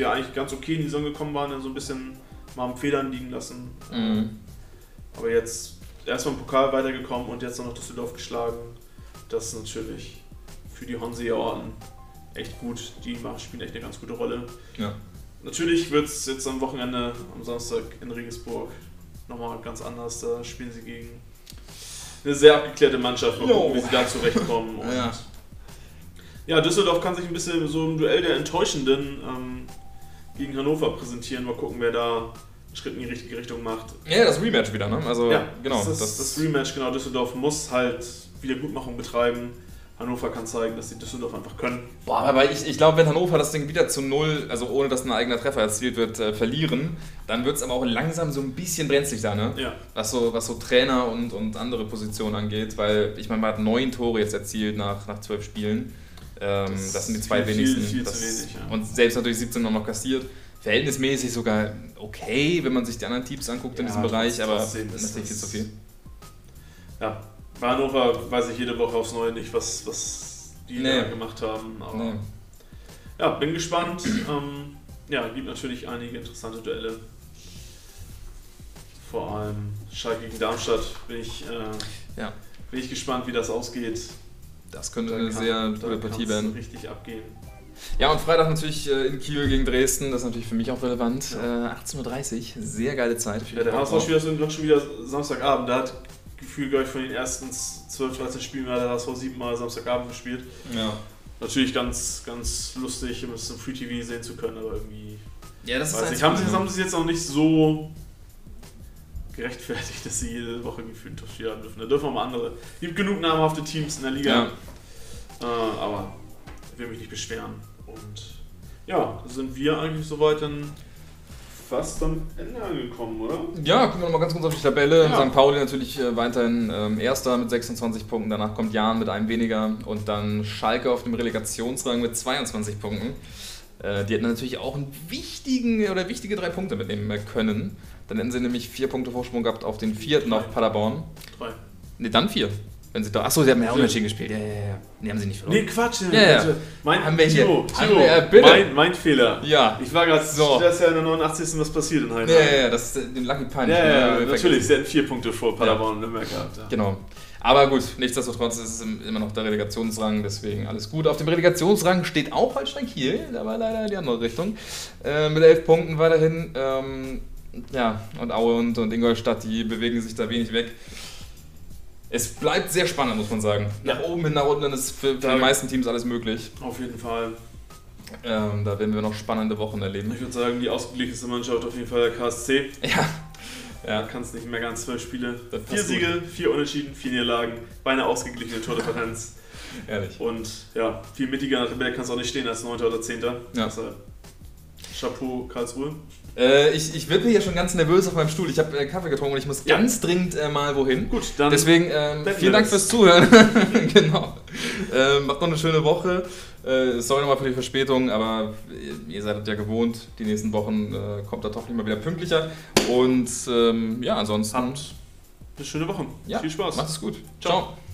ja eigentlich ganz okay in die Saison gekommen waren, dann so ein bisschen mal am Federn liegen lassen. Mhm. Aber jetzt erstmal im Pokal weitergekommen und jetzt noch Düsseldorf geschlagen. Das ist natürlich für die Hanseaten echt gut. Die machen, spielen echt eine ganz gute Rolle. Ja. Natürlich wird es jetzt am Wochenende, am Samstag in Regensburg nochmal ganz anders. Da spielen sie gegen eine sehr abgeklärte Mannschaft. Mal gucken, wie sie da zurechtkommen. Und Ja. Ja, Düsseldorf kann sich ein bisschen so im Duell der Enttäuschenden ähm, gegen Hannover präsentieren. Mal gucken, wer da einen Schritt in die richtige Richtung macht. ja, das Rematch wieder, ne? Also, Ja, genau. Das, ist das, Rematch, genau. Düsseldorf muss halt Wiedergutmachung betreiben. Hannover kann zeigen, dass sie Düsseldorf einfach können. Boah, aber ich, ich glaube, wenn Hannover das Ding wieder zu null, also ohne dass ein eigener Treffer erzielt wird, äh, verlieren, dann wird es aber auch langsam so ein bisschen brenzlig da, ne? Ja, Was so, was so Trainer und, und andere Positionen angeht, weil ich meine, man hat neun Tore jetzt erzielt nach, nach zwölf Spielen. Ähm, Das das, sind die ist zwei viel, wenigsten. viel, viel das, wenig, ja. Und selbst natürlich 17 noch, noch kassiert. Verhältnismäßig sogar okay, wenn man sich die anderen Teams anguckt in Ja, diesem Bereich, aber ist natürlich viel das- zu viel. ja. Bei Hannover weiß ich jede Woche aufs Neue nicht, was, was die Nee. da gemacht haben. Aber Nee. ja, bin gespannt. ähm, ja, gibt natürlich einige interessante Duelle. Vor allem Schalke gegen Darmstadt bin ich, äh, Ja. bin ich gespannt, wie das ausgeht. Das könnte Da eine kann- sehr da gute Partie werden. richtig abgehen. Ja, und Freitag natürlich äh, in Kiel gegen Dresden, das ist natürlich für mich auch relevant. Ja. Äh, 18.30 Uhr, sehr geile Zeit. Ja, der HSV-Spieler ist irgendwann schon wieder Samstagabend. Der hat gefühlt, glaube ich, von den ersten 12, 13 Spielen hat der HSV siebenmal Samstagabend gespielt. Ja. Natürlich ganz, ganz lustig, um es im Free TV sehen zu können, aber irgendwie. ja, das ist Weiß halt nicht, haben sie das haben sie jetzt noch nicht so gerechtfertigt, dass sie jede Woche gefühlt Top-Spieler haben dürfen. Da dürfen auch mal andere. Es gibt genug namhafte Teams in der Liga. Ja. Äh, aber ich will mich nicht beschweren. Und ja, sind wir eigentlich soweit dann fast am Ende angekommen, oder? Ja, gucken wir nochmal ganz kurz auf die Tabelle. Ja. St. Pauli natürlich äh, weiterhin ähm, Erster mit 26 Punkten, danach kommt Jahn mit einem weniger und dann Schalke auf dem Relegationsrang mit 22 Punkten. Äh, die hätten natürlich auch einen wichtigen oder wichtige drei Punkte mitnehmen können. Dann hätten sie nämlich vier Punkte Vorsprung gehabt auf den vierten auf Paderborn. Drei. Ne, dann vier. Wenn sie doch. Achso, sie haben ja unentschieden gespielt. Ja, ja, ja. Nee, haben sie nicht verloren. Nee, Quatsch. Ja, ja. bitte. Mein, Haben wir hier- Timo, haben Timo, wir- äh, bitte. Mein, mein Fehler. Ja. Ich war gerade, So. da ist ja in der 89. was passiert in Ja, Heidenheim. ja, ja, das ist äh, den Lucky Punch. Ja, ja, ne, ja, vergessen. natürlich. Sie hatten vier Punkte vor Paderborn und Nürnberg gehabt. Ja. Genau. Aber gut, nichtsdestotrotz ist es im- immer noch der Relegationsrang, deswegen alles gut. Auf dem Relegationsrang steht auch Holstein Kiel, da war leider die andere Richtung. Äh, mit elf Punkten weiterhin. Ähm, ja, und Aue und, und Ingolstadt, die bewegen sich da wenig weg. Es bleibt sehr spannend, muss man sagen. Nach oben hin, nach unten ist für, für die meisten Teams alles möglich. Auf jeden Fall. Ähm, da werden wir noch spannende Wochen erleben. Ich würde sagen, die ausgeglichenste Mannschaft auf jeden Fall der KSC. Ja. Ja, kannst nicht mehr ganz zwölf Spiele. Vier Siege, vier Unentschieden, vier Niederlagen, beinahe ausgeglichene Tordifferenz. ehrlich. Und ja, viel mittiger nach Tabelle kannst du auch nicht stehen als 9. oder 10. Ja. Deshalb Chapeau Karlsruhe. Äh, ich, ich wippe hier schon ganz nervös auf meinem Stuhl. Ich habe äh, Kaffee getrunken und ich muss Ja. ganz dringend äh, mal wohin. Gut, dann Deswegen ähm, vielen Dank fürs Zuhören. genau. Ähm, macht noch eine schöne Woche. Äh, sorry nochmal für die Verspätung, aber ihr, ihr seid es ja gewohnt. Die nächsten Wochen äh, kommt der hoffentlich mal wieder pünktlicher. Und ähm, ja, ansonsten habt eine schöne Woche. Ja, Viel Spaß. macht es gut. Ciao. Ciao.